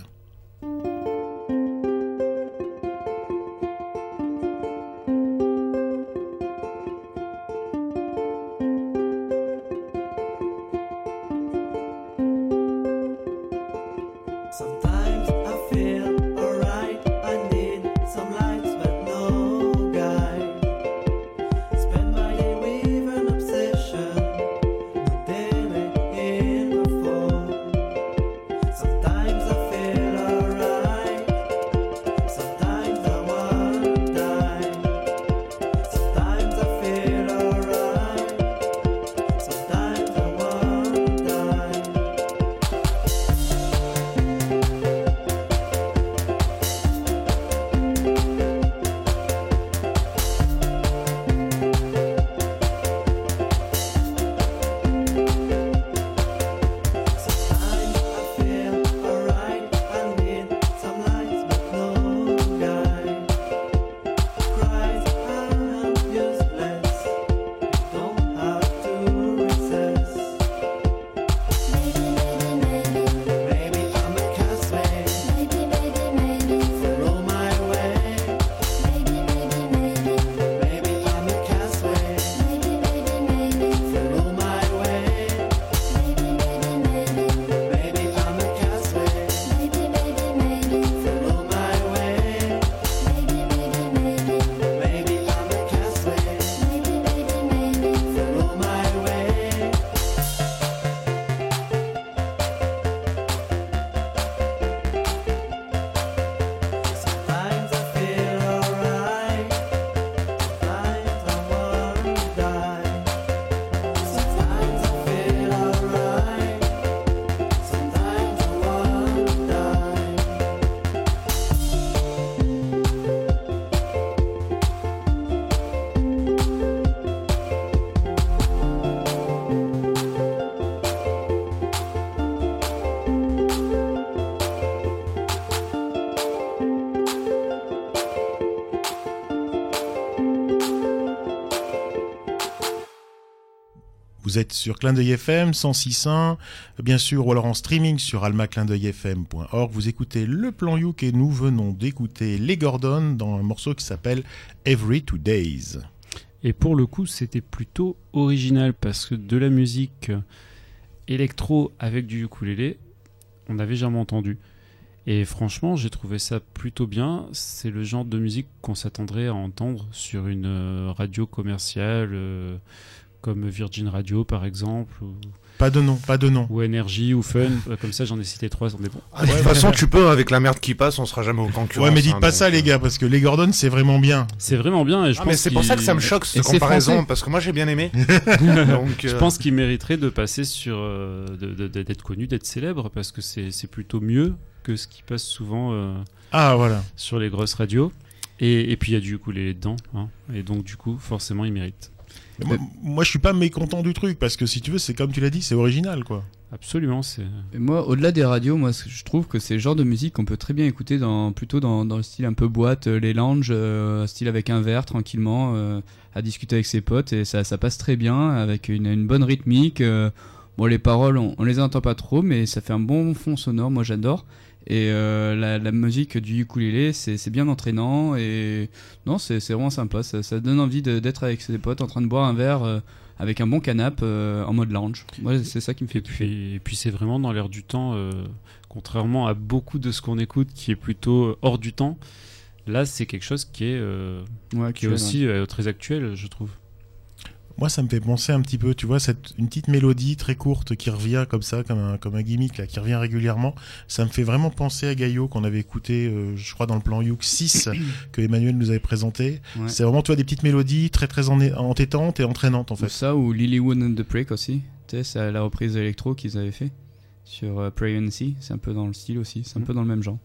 Vous êtes sur Clin d'œil FM 106.1, bien sûr, ou alors en streaming sur almaclindeuilfm.org. Vous écoutez le plan Youk et nous venons d'écouter Les Gordon dans un morceau qui s'appelle Every Two Days.
Et pour le coup, c'était plutôt original parce que de la musique électro avec du ukulélé, on n'avait jamais entendu. Et franchement, j'ai trouvé ça plutôt bien. C'est le genre de musique qu'on s'attendrait à entendre sur une euh, radio commerciale euh, comme Virgin Radio par exemple, ou,
Pas de nom, pas de nom.
ou Energy ou Fun. Euh, Comme ça, j'en ai cité trois, c'en est bon.
Ah, de toute façon, tu peux, avec la merde qui passe, on sera jamais au concurrence.
Ouais, mais dites
hein,
pas
donc,
ça, les
euh.
gars, parce que les Gordon, c'est vraiment bien.
C'est vraiment bien et je
Ah,
pense
mais c'est pour ça que ça me choque
Et
cette
c'est
comparaison,
français.
parce que moi j'ai bien aimé. donc,
Je
euh,
pense qu'il mériterait de passer sur euh, d'être connu, d'être célèbre parce que c'est c'est plutôt mieux que ce qui passe souvent euh,
Ah, voilà.
sur les grosses radios. Et, et puis il y a du ukulélé dedans, hein. et donc du coup forcément il mérite.
Moi, moi, je suis pas mécontent du truc, parce que si tu veux, c'est comme tu l'as dit, c'est original, quoi.
Absolument, c'est
moi, au-delà des radios, moi, je trouve que c'est le genre de musique qu'on peut très bien écouter dans, plutôt dans, dans le style un peu boîte, euh, les lounges, euh, style avec un verre, tranquillement, euh, à discuter avec ses potes, et ça, ça passe très bien, avec une, une bonne rythmique. euh, bon, les paroles, on, on les entend pas trop, mais ça fait un bon fond sonore, moi j'adore. Et euh, la, la musique du ukulélé, c'est bien entraînant, et non, c'est vraiment sympa, ça, ça donne envie d'être avec ses potes en train de boire un verre. euh, avec un bon canap euh, en mode lounge. Moi, c'est ça qui me fait
et
kiffer.
puis, et puis c'est vraiment dans l'air du temps, contrairement à beaucoup de ce qu'on écoute qui est plutôt hors du temps. Là, c'est quelque chose qui est,
Ouais,
qui est aussi très actuel, je trouve.
Moi, ça me fait penser un petit peu, tu vois, cette, une petite mélodie très courte qui revient comme ça, comme un, comme un gimmick, là, qui revient régulièrement. Ça me fait vraiment penser à Gaillot qu'on avait écouté, euh, je crois, dans le plan Youk 6 que Emmanuel nous avait présenté.
Ouais.
C'est vraiment, tu vois, des petites mélodies très, très en- entêtantes et entraînantes, en
Ou
fait.
ça, ou Lilywood and the Prick aussi. Tu sais, c'est la reprise électro qu'ils avaient fait sur euh, Pray and See. C'est un peu dans le style aussi. C'est un
Mm.
peu dans le même genre.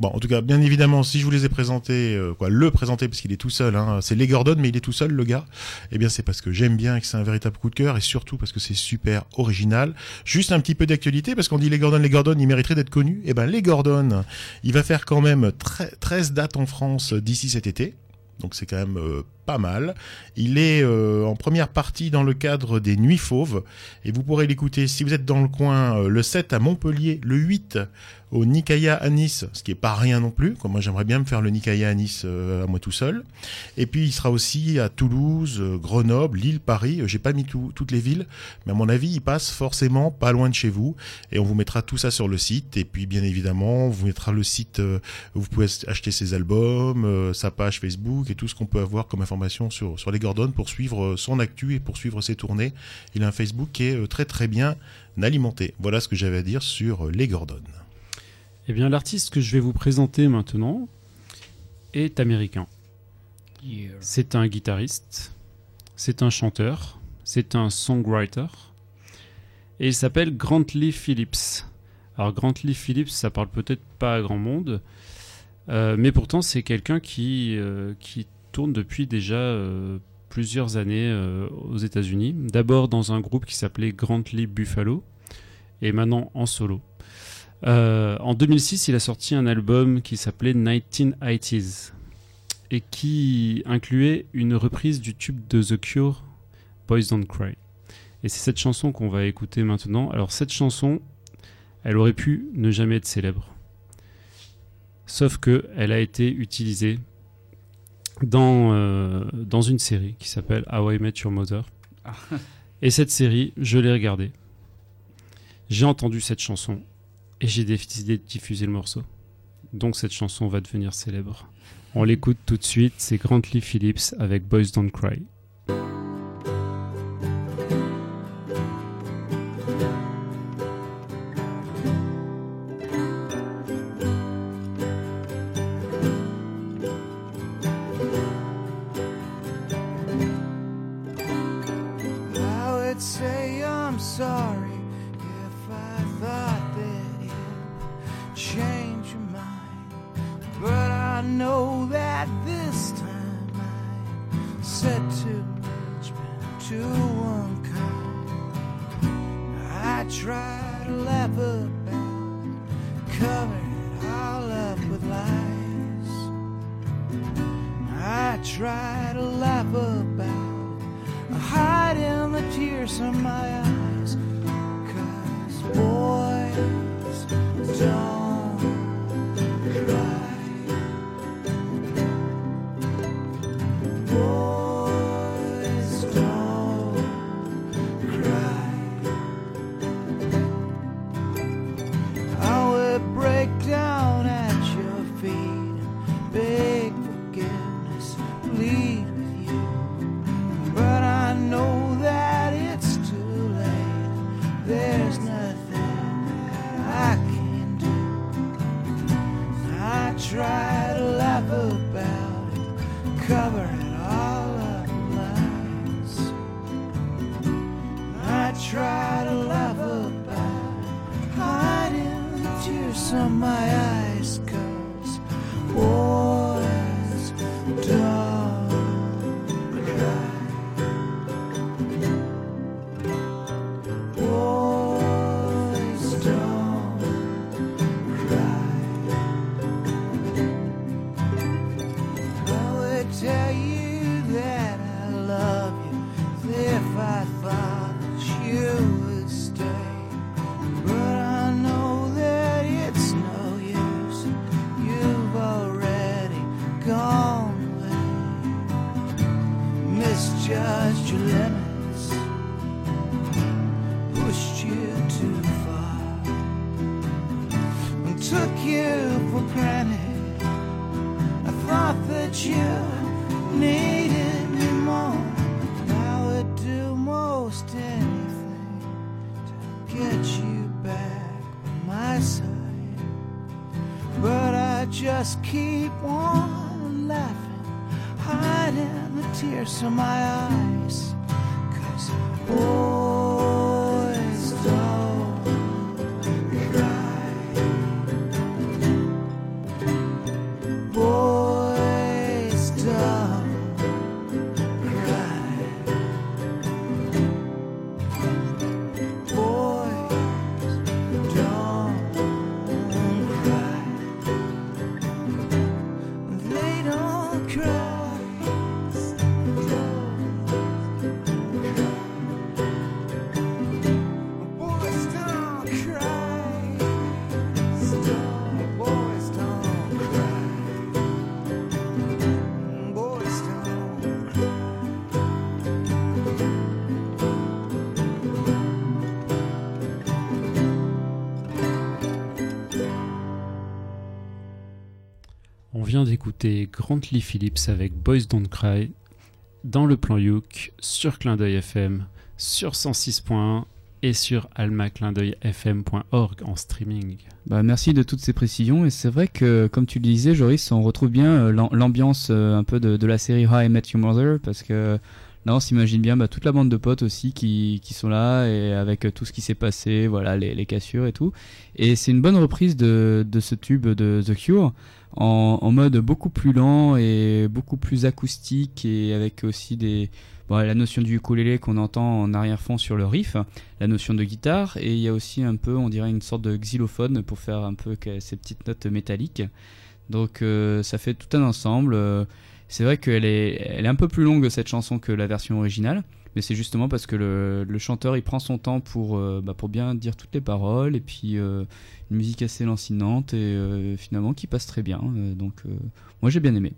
Bon, en tout cas, bien évidemment, si je vous les ai présentés, euh, quoi, le présenter parce qu'il est tout seul, hein, c'est les Gordon, mais il est tout seul, le gars. Eh bien, c'est parce que j'aime bien et que c'est un véritable coup de cœur, et surtout parce que c'est super original. Juste un petit peu d'actualité, parce qu'on dit les Gordon, les Gordon, ils mériteraient d'être connus. Eh ben, les Gordon, il va faire quand même tre- 13 dates en France d'ici cet été. Donc c'est quand même euh, pas mal. Il est euh, en première partie dans le cadre des Nuits Fauves. Et vous pourrez l'écouter si vous êtes dans le coin le 7 à Montpellier, le 8 au Nikaya à Nice, ce qui est pas rien non plus. Comme moi j'aimerais bien me faire le Nikaya à Nice euh, à moi tout seul. Et puis il sera aussi à Toulouse, euh, Grenoble, Lille, Paris. Euh, J'ai pas mis tout- toutes les villes, mais à mon avis il passe forcément pas loin de chez vous. Et on vous mettra tout ça sur le site. Et puis bien évidemment on vous mettra le site euh, où vous pouvez acheter ses albums, euh, sa page Facebook et tout ce qu'on peut avoir comme information sur, sur les Gordon pour suivre euh, son actu et pour suivre ses tournées. Il a un Facebook qui est euh, très très bien alimenté. Voilà ce que j'avais à dire sur euh, les Gordon.
Eh bien, l'artiste que je vais vous présenter maintenant est américain. C'est un guitariste, c'est un chanteur, c'est un songwriter, et il s'appelle Grantley Phillips. Alors Grantley Phillips, ça parle peut-être pas à grand monde, euh, mais pourtant c'est quelqu'un qui, euh, qui tourne depuis déjà euh, plusieurs années aux États-Unis. D'abord dans un groupe qui s'appelait Grantley Buffalo, et maintenant en solo. Euh, en 2006, il a sorti un album qui s'appelait 1980s et qui incluait une reprise du tube de The Cure, Boys Don't Cry. Et c'est cette chanson qu'on va écouter maintenant. Alors cette chanson, elle aurait pu ne jamais être célèbre. Sauf que elle a été utilisée dans, euh, dans une série qui s'appelle How I Met Your Mother. Et cette série, je l'ai regardée. J'ai entendu cette chanson et j'ai décidé de diffuser le morceau. Donc cette chanson va devenir célèbre. On l'écoute tout de suite, c'est Grantley Phillips avec Boys Don't Cry.
Tried to laugh about, covered it all up with lies. I tried to laugh about hiding the tears from my eyes. Tears from my eyes. Cause boys
Grantley Phillips avec Boys Don't Cry dans le plan Youk sur Clin d'œil FM, sur 106.1 et sur almaclindeuilfm.org en streaming.
Bah, merci de toutes ces précisions. Et c'est vrai que, comme tu le disais, Joris, on retrouve bien euh, l'am- l'ambiance euh, un peu de, de la série How I Met Your Mother, parce que là, on s'imagine bien bah, toute la bande de potes aussi qui, qui sont là, et avec euh, tout ce qui s'est passé, voilà, les, les cassures et tout. Et c'est une bonne reprise de, de ce tube de The Cure, en, en mode beaucoup plus lent et beaucoup plus acoustique, et avec aussi des... Bon, la notion du ukulélé qu'on entend en arrière-fond sur le riff, la notion de guitare et il y a aussi un peu, on dirait une sorte de xylophone pour faire un peu ces petites notes métalliques. Donc euh, ça fait tout un ensemble. Euh, C'est vrai qu'elle est, elle est un peu plus longue cette chanson que la version originale, mais c'est justement parce que le, le chanteur il prend son temps pour, euh, bah, pour bien dire toutes les paroles et puis euh, une musique assez lancinante et euh, finalement qui passe très bien. Donc moi j'ai bien aimé.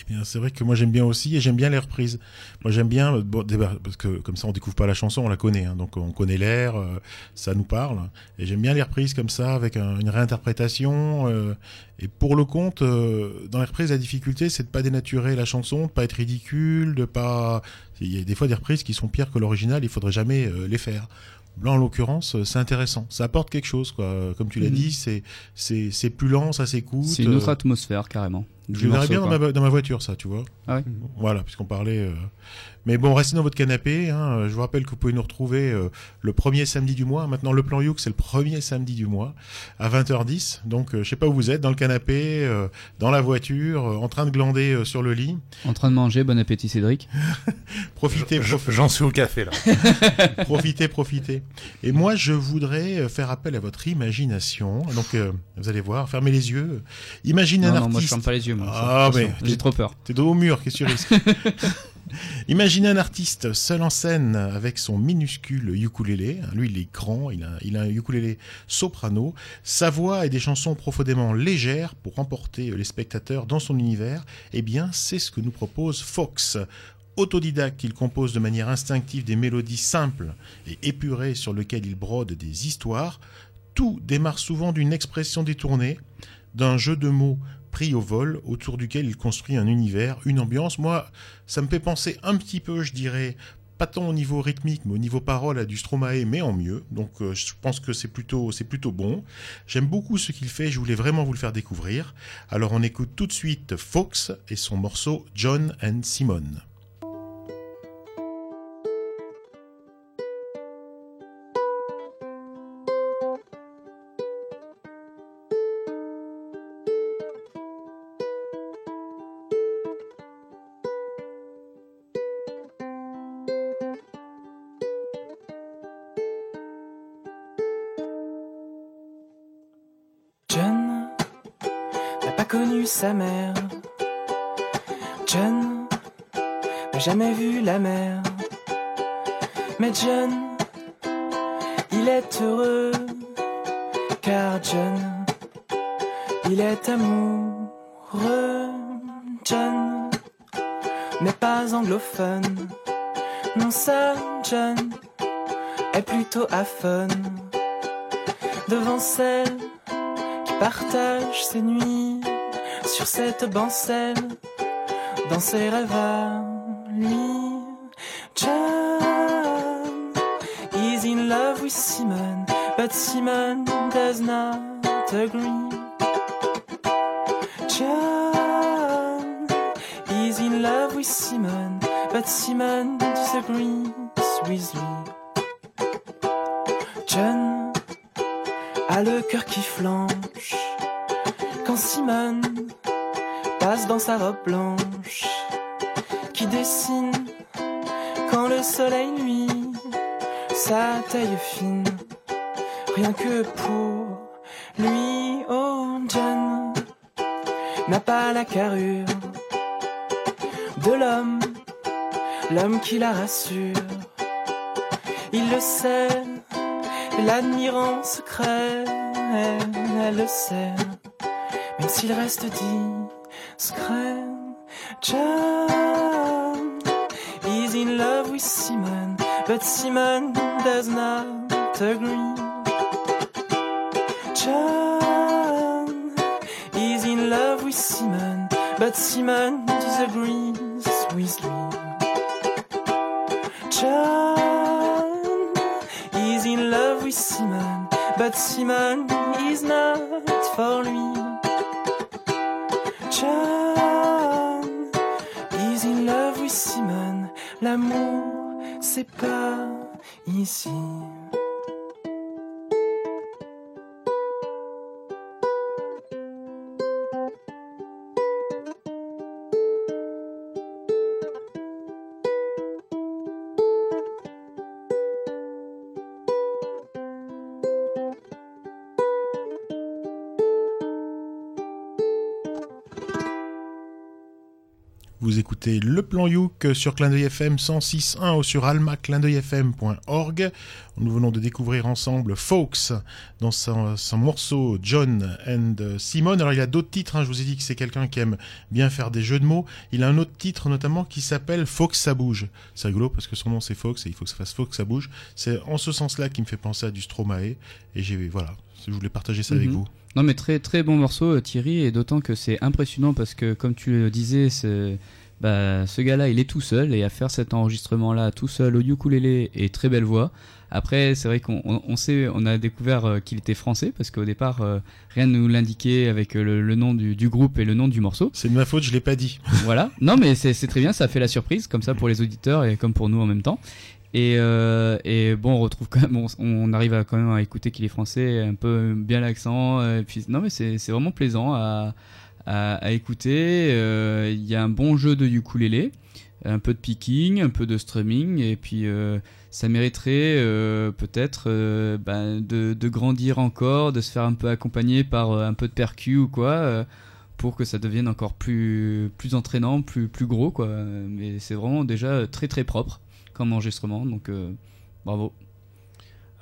Eh bien, c'est vrai que moi j'aime bien aussi et j'aime bien les reprises. Moi j'aime bien, euh, bon, parce que comme ça on découvre pas la chanson, on la connaît, hein, donc on connaît l'air, euh, ça nous parle. Et j'aime bien les reprises comme ça, avec un- une réinterprétation. euh, et pour le compte, euh, dans les reprises, la difficulté c'est de pas dénaturer la chanson, de pas être ridicule, de pas. Il y a des fois des reprises qui sont pires que l'original, il faudrait jamais euh, les faire. Là, en l'occurrence, euh, c'est intéressant. Ça apporte quelque chose, quoi. Comme tu l'as
Mhm.
dit, c'est c'est plus lent, ça s'écoute.
C'est une autre atmosphère carrément.
Je le verrais bien dans ma, dans ma voiture, ça, tu vois.
Ah ouais.
Voilà, puisqu'on parlait. euh, Mais bon, restez dans votre canapé. Hein. Je vous rappelle que vous pouvez nous retrouver euh, le premier samedi du mois. Maintenant, le plan Youk, c'est le premier samedi du mois à 20h10. Donc, euh, je sais pas où vous êtes, dans le canapé, euh, dans la voiture, euh, en train de glander euh, sur le lit.
En train de manger, bon appétit Cédric.
Profitez,
Je-
prof-
J'en suis au café là.
profitez, profitez. Et moi, je voudrais euh, faire appel à votre imagination. Donc, euh, vous allez voir, fermez les yeux. Imaginez
Non,
un
non, moi je ferme pas les yeux. Moi,
Ah, mais-
j'ai trop peur.
T'es dos au mur, qu'est-ce que tu risques Imaginez un artiste seul en scène avec son minuscule ukulélé. Lui, il est grand, il a, il a un ukulélé soprano. Sa voix et des chansons profondément légères pour emporter les spectateurs dans son univers. Eh bien, c'est ce que nous propose Fox. Autodidacte, il compose de manière instinctive des mélodies simples et épurées sur lesquelles il brode des histoires. Tout démarre souvent d'une expression détournée, d'un jeu de mots pris au vol autour duquel il construit un univers, une ambiance. Moi, ça me fait penser un petit peu, je dirais, pas tant au niveau rythmique, mais au niveau parole à du Stromae, mais en mieux. Donc, euh, je pense que c'est plutôt, c'est plutôt bon. J'aime beaucoup ce qu'il fait. Je voulais vraiment vous le faire découvrir. Alors, on écoute tout de suite Fox et son morceau John and Simon.
Mère. John n'a jamais vu la mer. Mais John, il est heureux, car John, il est amoureux. John n'est pas anglophone, non ça, John est plutôt aphone. Devant celle qui partage ses nuits sur cette bancelle, dans ses rêves à lui. John is in love with Simon, but Simon does not agree. John is in love with Simon, but Simon disagrees with lui. John a le cœur qui flanche quand Simon dans sa robe blanche qui dessine quand le soleil nuit sa taille fine rien que pour lui oh John n'a pas la carrure de l'homme l'homme qui la rassure. Il le sait l'admirant secret elle, le sait même s'il reste discret John. Is in love with Simon but Simon does not agree. John is in love with Simon but Simon disagrees with lui John is in love with Simon but Simon is not for lui L'amour, c'est pas ici.
Écoutez Le Plan Youk sur Clin d'œil FM 106.1 ou sur almaclindeuilfm.org. Nous venons de découvrir ensemble Folks dans son, son morceau John and Simon. Alors il a d'autres titres, hein. je vous ai dit que c'est quelqu'un qui aime bien faire des jeux de mots. Il a un autre titre notamment qui s'appelle Fox ça bouge. C'est rigolo parce que son nom c'est Fox et il faut que ça fasse Fox ça bouge. C'est en ce sens-là qui me fait penser à du Stromae et j'ai voilà, je voulais partager ça avec
Mhm.
vous.
Non mais très très bon morceau euh, Thierry et d'autant que c'est impressionnant parce que comme tu le disais c'est- bah, ce gars-là il est tout seul et à faire cet enregistrement là tout seul au ukulélé et très belle voix. Après c'est vrai qu'on on- on sait on a découvert euh, qu'il était français parce qu'au départ euh, rien ne nous l'indiquait avec euh, le, le nom du, du groupe et le nom du morceau.
C'est de ma faute, je l'ai pas dit.
voilà. Non, mais c'est très bien, ça fait la surprise, comme ça pour les auditeurs et comme pour nous en même temps. Et, euh, et bon, on retrouve quand même, on, on arrive à quand même à écouter qu'il est français, un peu bien l'accent. Et puis, non, mais c'est c'est vraiment plaisant à, à, écouter. Euh, Il y a un bon jeu de ukulélé, un peu de picking, un peu de strumming, et puis euh, ça mériterait euh, peut-être ben, de, grandir encore, de se faire un peu accompagner par un peu de percu ou quoi. pour que ça devienne encore plus, plus entraînant, plus, plus gros, quoi. Mais c'est vraiment déjà très très propre comme enregistrement, donc bravo.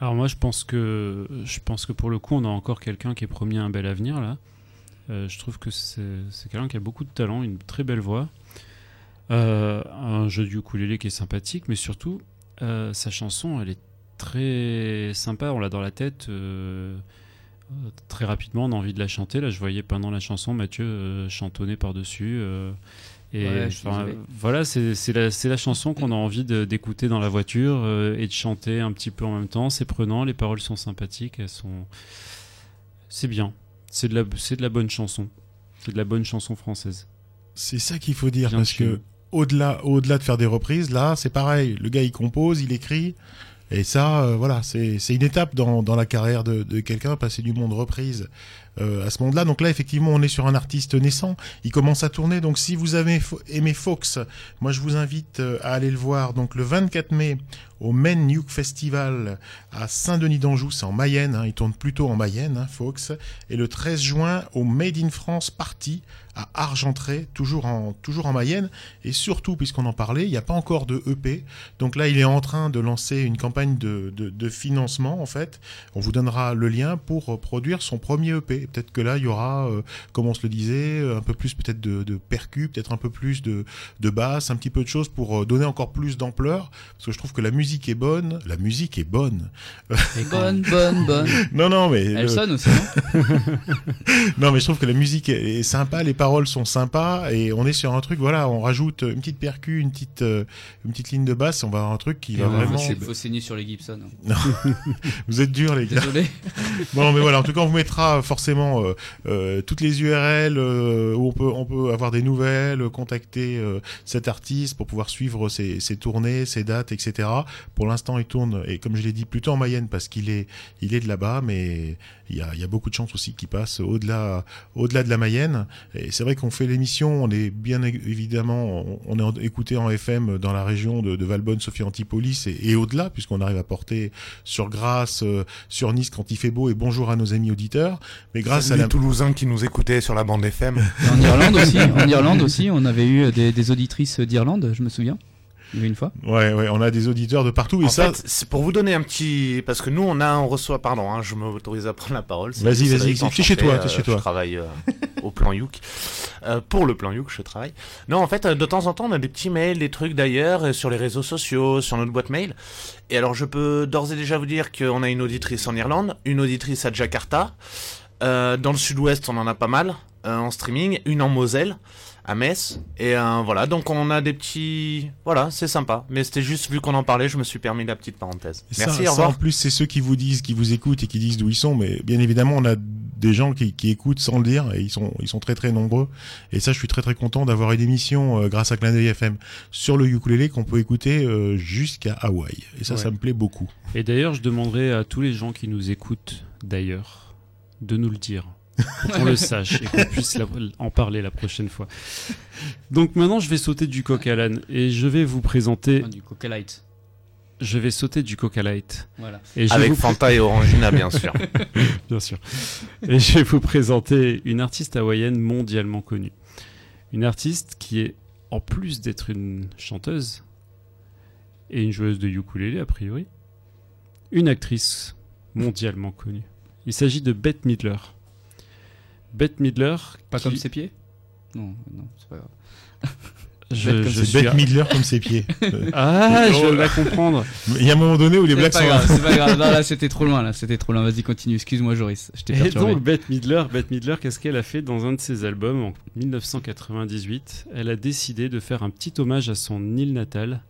Alors moi je pense que je pense que pour le coup on a encore quelqu'un qui est promis un bel avenir là. Euh, je trouve que c'est quelqu'un qui a beaucoup de talent, une très belle voix, Euh, un jeu du ukulélé qui est sympathique, mais surtout euh, sa chanson elle est très sympa, on l'a dans la tête. très rapidement, on a envie de la chanter. Là, je voyais pendant la chanson Mathieu chantonner par-dessus. et
Ouais,
voilà, c'est la, la chanson qu'on a envie d'écouter dans la voiture et de chanter un petit peu en même temps. C'est prenant, les paroles sont sympathiques, elles sont. C'est bien. C'est de, la, c'est de la bonne chanson. C'est de la bonne chanson française.
C'est ça qu'il faut dire
Bien
parce que au-delà au-delà de faire des reprises, là, c'est pareil. Le gars il compose, il écrit et ça euh, voilà, c'est c'est une étape dans, dans la carrière de, de quelqu'un passer du monde reprise euh, à ce monde-là. Donc là, effectivement, on est sur un artiste naissant. Il commence à tourner. Donc si vous avez aimé Fox, moi je vous invite euh, à aller le voir. Donc le 24 mai au Maine Nuke Festival à Saint-Denis d'Anjou, c'est en Mayenne. hein. Il tourne plutôt en Mayenne, hein, Fox. Et le 13 juin au Made in France Party à Argentré, toujours en Mayenne. Et surtout, puisqu'on en parlait, il n'y a pas encore de EP. Donc là, il est en train de lancer une campagne de financement, en fait. On vous donnera le lien pour euh, produire son premier EP. Peut-être que là, il y aura, euh, comme on se le disait, euh, un peu plus peut-être de, de percus, peut-être un peu plus de, de basse, un petit peu de choses pour euh, donner encore plus d'ampleur. Parce que je trouve que la musique est bonne. La musique est bonne.
Bonne, bonne, bonne.
Non, non, mais...
Elle
le-
sonne aussi, non
non, mais je trouve que la musique est sympa, les paroles sont sympas, et on est sur un truc, voilà, on rajoute une petite percu, une petite, une petite ligne de basse, et on va avoir un truc qui
Et
va
va
vraiment...
Il faut saigner sur les Gibson. hein.
Non. Vous êtes durs, les gars.
Désolé.
Bon, mais voilà, en tout cas, on vous mettra forcément euh, euh, toutes les URL euh, où on peut, avoir des nouvelles, contacter cet artiste pour pouvoir suivre ses, ses tournées, ses dates, etc. Pour l'instant, il tourne, et comme je l'ai dit, plutôt en Mayenne parce qu'il est, il est de là-bas, mais il y a, il y a beaucoup de chances aussi qu'il passe au-delà, au-delà de la Mayenne. Et c'est vrai qu'on fait l'émission, on est bien évidemment, on, on est écouté en FM dans la région de, de Valbonne, Sophie Antipolis et, et au-delà, puisqu'on arrive à porter sur Grasse, euh, sur Nice quand il fait beau, et bonjour à nos amis auditeurs. Mais grâce
Salut
à la...
les Toulousains qui nous écoutaient sur la bande FM.
En Irlande aussi, en Irlande aussi, on avait eu des, des auditrices d'Irlande, je me souviens. Eu une fois.
Ouais, ouais, on a des auditeurs de partout, et
en
ça...
fait, c'est pour vous donner un petit, parce que nous on a, on reçoit, pardon, hein, je m'autorise à prendre la parole. C'est
Vas-y, vas-y, t'es chez toi,
euh,
chez toi.
Je travaille euh, au plan Youk. Euh, pour le plan Youk, je travaille. Non, en fait, de temps en temps, on a des petits mails, des trucs d'ailleurs, sur les réseaux sociaux, sur notre boîte mail. Et alors, je peux d'ores et déjà vous dire qu'on a une auditrice en Irlande, une auditrice à Jakarta. Euh, dans le sud-ouest, on en a pas mal euh, en streaming, une en Moselle, à Metz. Et euh, voilà, donc on a des petits. Voilà, c'est sympa. Mais c'était juste vu qu'on en parlait, je me suis permis la petite parenthèse.
Ça-
Merci,
ça,
au revoir.
en plus, c'est ceux qui vous disent, qui vous écoutent et qui disent d'où ils sont. Mais bien évidemment, on a des gens qui, qui écoutent sans le dire et ils sont, ils sont très très nombreux. Et ça, je suis très très content d'avoir une émission euh, grâce à Clin d'œil FM sur le ukulélé qu'on peut écouter euh, jusqu'à Hawaï. Et ça,
Ouais.
ça me plaît beaucoup.
Et d'ailleurs, je demanderai à tous les gens qui nous écoutent, d'ailleurs, de nous le dire. Pour qu'on le sache et qu'on puisse la- en parler la prochaine fois. Donc maintenant, je vais sauter du coq à l'âne et je vais vous présenter.
Ah, du Coca Light.
Je vais sauter du coq à light.
Voilà.
Et je vais
Avec
vous
Fanta et Orangina, bien sûr.
bien sûr. Et je vais vous présenter une artiste hawaïenne mondialement connue. Une artiste qui est, en plus d'être une chanteuse et une joueuse de ukulélé, a priori, une actrice mondialement connue. Il s'agit de Bette Midler. Bette Midler.
Pas
qui-
comme ses pieds? Non, non, c'est pas grave.
Je, suis
Bette Midler comme ses pieds.
Ah, je viens de la comprendre.
Il y a un moment donné où les blagues sont...
grave, c'est pas grave. Non, là, c'était trop loin, là, c'était trop loin. Vas-y, continue. Excuse-moi, Joris. Je t'ai
Et
perturbé.
donc Bette Midler, Bette Midler, qu'est-ce qu'elle a fait dans un de ses albums en 1998 Elle a décidé de faire un petit hommage à son île natale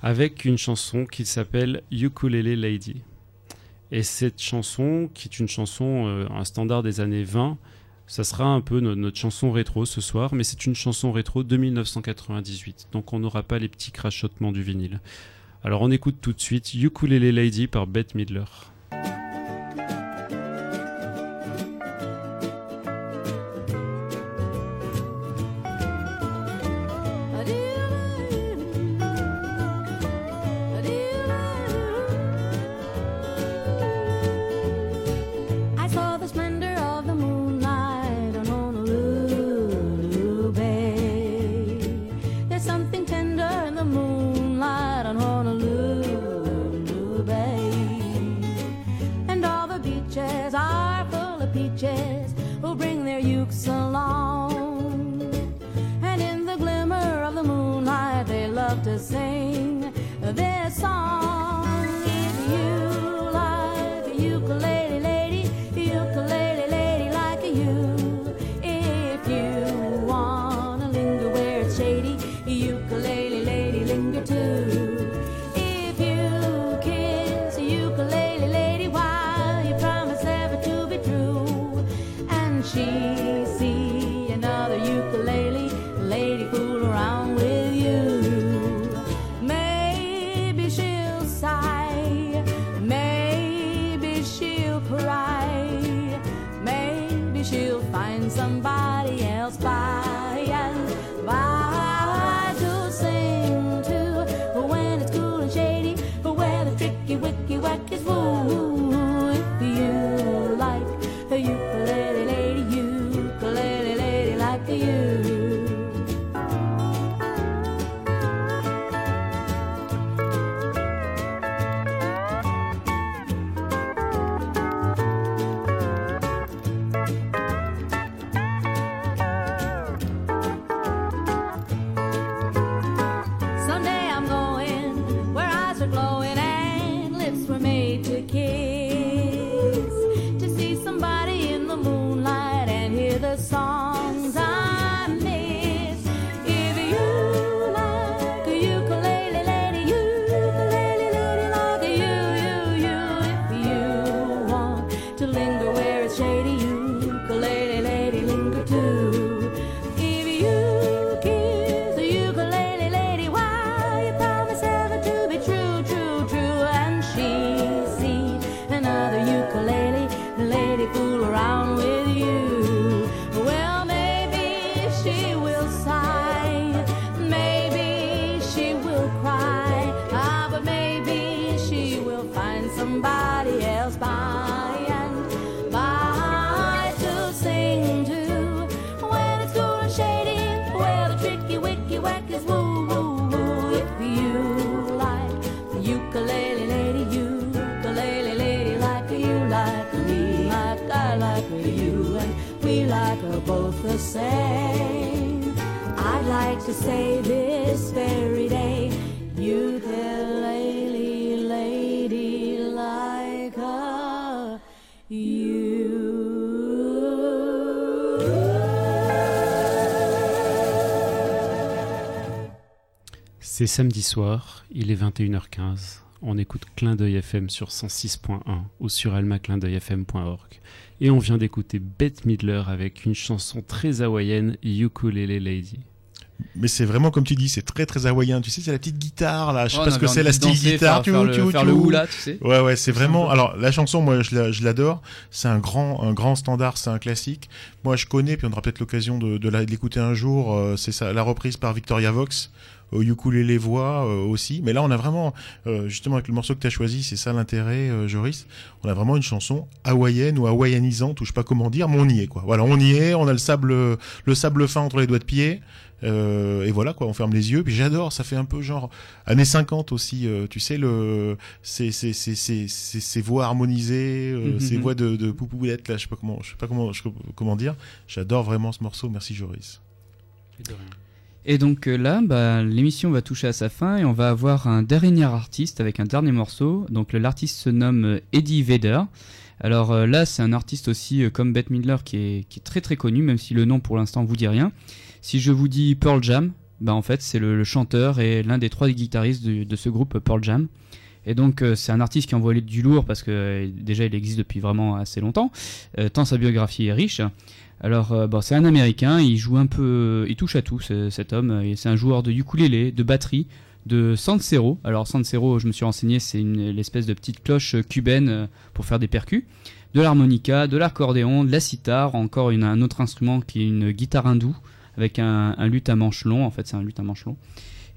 avec une chanson qui s'appelle Ukulele Lady. Et cette chanson, qui est une chanson, euh, un standard des années 20, ça sera un peu no- notre chanson rétro ce soir, mais c'est une chanson rétro de 1998, donc on n'aura pas les petits crachotements du vinyle. Alors on écoute tout de suite Ukulele Lady par Bette Midler.
ukulele.
C'est samedi soir, il est 21h15. On écoute Clin d'œil FM sur 106.1 ou sur almaclindeuilfm.org. Et on vient d'écouter Bette Midler avec une chanson très hawaïenne, Ukulele Lady.
Mais c'est vraiment comme tu dis, c'est très très hawaïen. Tu sais, c'est la petite guitare là. Je sais
Oh,
pas ce que c'est la style guitare.
faire-
Tu
faire le-
tu
faire
tu
le
vois.
hula, tu sais.
Ouais, ouais, c'est vraiment. Alors, la chanson, moi, je la- je l'adore. C'est un grand, un grand standard, c'est un classique. Moi, je connais, puis on aura peut-être l'occasion de, de la- de l'écouter un jour. euh, c'est ça, la reprise par Victoria Vox, au ukulélé voix euh, aussi. Mais là, on a vraiment, euh, justement, avec le morceau que tu as choisi, c'est ça l'intérêt, euh, Joris? On a vraiment une chanson hawaïenne ou hawaïanisante, ou je sais pas comment dire, mais on y est, quoi. Voilà, on y est. On a le sable, le sable fin entre les doigts de pied. Euh, et voilà quoi, on ferme les yeux. Puis j'adore, ça fait un peu genre années 50 aussi. euh, tu sais le, ces ces ces ces ces- ces voix harmonisées, euh,
Mhm.
ces voix de de poupoulette là, je sais pas comment, je sais pas comment je- comment dire. J'adore vraiment ce morceau. Merci Joris.
Et donc euh, là, bah, l'émission va toucher à sa fin et on va avoir un dernier artiste avec un dernier morceau. Donc l'artiste se nomme euh, Eddie Vedder. Alors euh, là, c'est un artiste aussi comme Bette Midler qui est, très très connu, même si le nom pour l'instant vous dit rien. Si je vous dis Pearl Jam, bah en fait c'est le, chanteur et l'un des trois guitaristes de, ce groupe Pearl Jam. Et donc c'est un artiste qui envoie du lourd parce que déjà il existe depuis vraiment assez longtemps, tant sa biographie est riche. Alors euh, bon, c'est un Américain, il joue un peu, il touche à tout ce- cet homme. Et c'est un joueur de ukulélé, de batterie, de sansero. Alors sansero, je me suis renseigné, c'est l'espèce de petite cloche cubaine euh, pour faire des percus. De l'harmonica, de l'accordéon, de la sitar, encore une, un autre instrument qui est une guitare hindoue avec un, un luth à manche long. En fait, c'est un luth à manche long.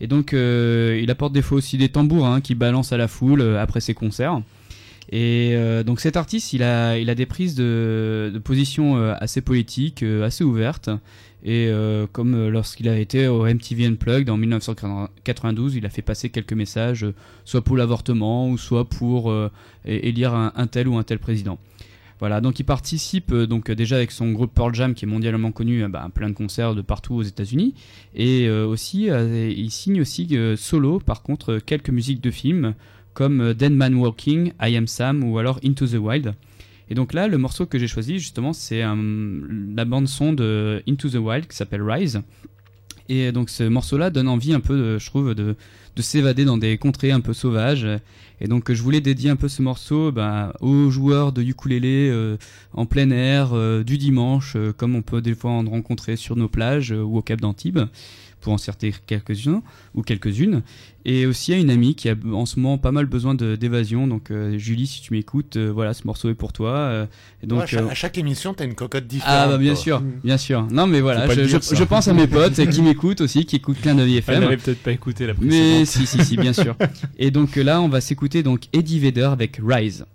Et donc, euh, il apporte des fois aussi des tambourins qui balancent à la foule euh, après ses concerts. Et euh, donc cet artiste, il a, il a des prises de, de position euh, assez politiques, euh, assez ouvertes. Et comme lorsqu'il a été au MTV Unplugged en 1992, il a fait passer quelques messages, soit pour l'avortement, ou soit pour élire un, tel ou un tel président. Voilà, donc il participe donc déjà avec son groupe Pearl Jam qui est mondialement connu bah, plein de concerts de partout aux États-Unis et aussi il signe aussi solo par contre quelques musiques de films comme euh, Dead Man Walking, I Am Sam ou alors Into the Wild. Et donc là, le morceau que j'ai choisi justement, c'est euh, la bande son de Into the Wild qui s'appelle Rise. Et donc ce morceau-là donne envie un peu, je trouve, de, de s'évader dans des contrées un peu sauvages. Et donc je voulais dédier un peu ce morceau bah, aux joueurs de ukulélé euh, en plein air du dimanche, comme on peut des fois en rencontrer sur nos plages ou au Cap d'Antibes, pour en sortir quelques-uns ou quelques-unes. Et aussi à une amie qui a en ce moment pas mal besoin de- d'évasion. Donc euh, Julie, si tu m'écoutes, euh, voilà, ce morceau est pour toi. euh, et donc
Ouais, à, chaque,
euh,
à chaque émission, t'as une cocotte différente.
ah bah bien
toi.
sûr, bien sûr. Non mais voilà, je,
le dire,
je-
ça.
je pense à mes potes qui m'écoutent aussi, qui écoutent Clin d'œil
Elle
FM.
n'avait peut-être pas écouté la
Mais
précédente.
si si si bien sûr. Et donc euh, là on va s'écouter donc Eddie Vedder avec Rise.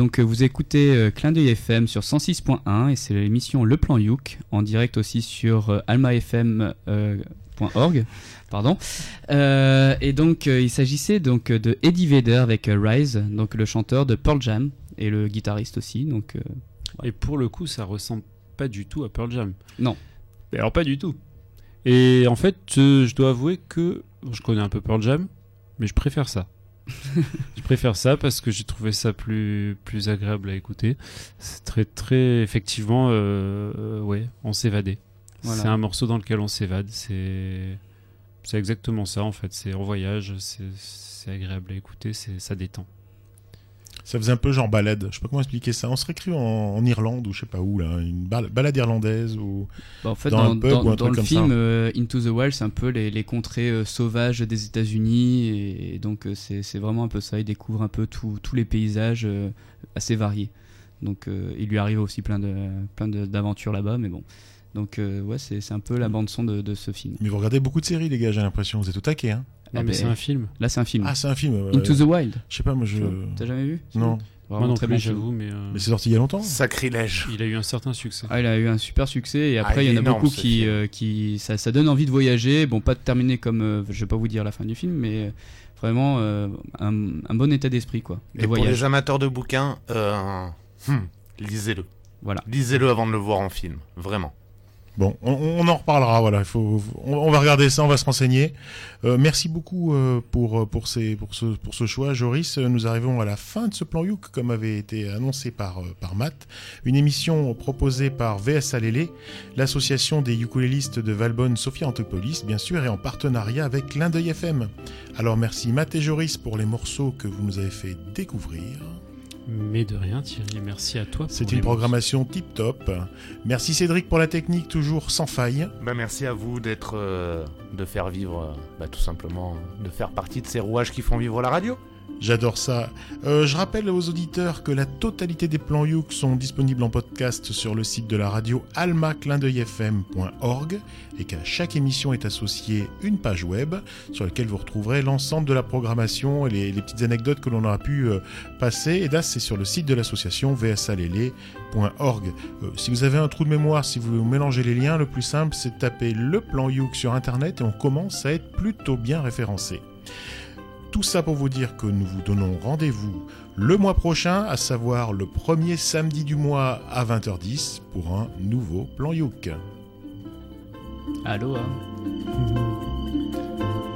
Donc euh, vous écoutez euh, Clin d'œil FM sur 106.1 et c'est l'émission Le Plan Youk en direct aussi sur euh, almafm.org. Pardon. Euh, et donc il s'agissait donc de Eddie Vedder avec Rise, donc le chanteur de Pearl Jam et le guitariste aussi. Donc euh,
Et pour le coup, ça ressemble pas du tout à Pearl Jam.
Non.
Alors pas du tout. Et en fait, je dois avouer que je connais un peu Pearl Jam, mais je préfère ça. je préfère ça parce que j'ai trouvé ça plus plus agréable à écouter. C'est très très effectivement, euh, euh, ouais, on s'évadait.
Voilà.
C'est un morceau dans lequel on s'évade. C'est c'est exactement ça en fait. C'est en voyage, c'est c'est agréable à écouter, c'est ça détend.
Ça faisait un peu genre balade. Je sais pas comment expliquer ça. On serait cru en, en Irlande ou je sais pas où là, une bal- balade irlandaise ou
Bah, en fait,
Dans
dans,
un pub
dans-
ou un
dans
truc
le
comme
film euh, Into the Wild, c'est un peu les, les contrées euh, sauvages des États-Unis. Et, et donc, euh, c'est vraiment un peu ça. Il découvre un peu tous les paysages assez variés. Donc, il lui arrive aussi plein de plein de- d'aventures là-bas. Mais bon. Donc, ouais, c'est un peu la bande-son de, de ce film.
Mais vous regardez beaucoup de séries, les gars, j'ai l'impression. Vous êtes au taquet, hein
Non,
Ah,
mais
ben,
c'est un film.
Là, c'est un film.
Ah, c'est un film. euh,
Into the Wild.
Je sais pas, moi je.
T'as jamais vu
Non.
Vraiment
Moi non
très
plus,
bon
j'avoue, mais, euh,
Mais c'est sorti il y a longtemps.
Sacrilège.
il a eu un certain succès.
Ah, il a eu un super succès et
Ah,
après
il
il y en a
énorme,
beaucoup qui, euh, qui ça, ça donne envie de voyager. Bon, pas de terminer comme euh, je vais pas vous dire la fin du film, mais vraiment euh, un, un bon état d'esprit quoi. De
Et pour
voyage.
les amateurs de bouquins, euh, hmm, lisez-le.
Voilà.
Lisez-le avant de le voir en film. Vraiment.
Bon, on, en reparlera. Voilà, il faut, on, va regarder ça, on va se renseigner. Euh, merci beaucoup euh, pour pour ce choix, Joris. Euh, Nous arrivons à la fin de ce plan Youk, comme avait été annoncé par euh, par Matt. Une émission proposée par VS Alélé, l'association des ukulélistes de Valbonne, Sophia Antopolis, bien sûr, et en partenariat avec Clin d'œil FM. Alors merci Matt et Joris pour les morceaux que vous nous avez fait découvrir.
Mais de rien, Thierry. Merci à toi. pour
C'est une programmation tip top. Merci Cédric pour la technique, toujours sans faille.
Bah, merci à vous d'être, euh, de faire vivre, euh, bah, tout simplement, de faire partie de ces rouages qui font vivre la radio.
J'adore ça. Euh, je rappelle aux auditeurs que la totalité des plans Youk sont disponibles en podcast sur le site de la radio almaclindeuilfm.org et qu'à chaque émission est associée une page web sur laquelle vous retrouverez l'ensemble de la programmation et les, petites anecdotes que l'on aura pu euh, passer. Et là, c'est sur le site de l'association vsalélé.org. Euh, si vous avez un trou de mémoire, si vous mélangez les liens, le plus simple, c'est de taper le plan Youk sur Internet et on commence à être plutôt bien référencé. Tout ça pour vous dire que nous vous donnons rendez-vous le mois prochain, à savoir le premier samedi du mois à 20h10 pour un nouveau plan Youk.
Hein.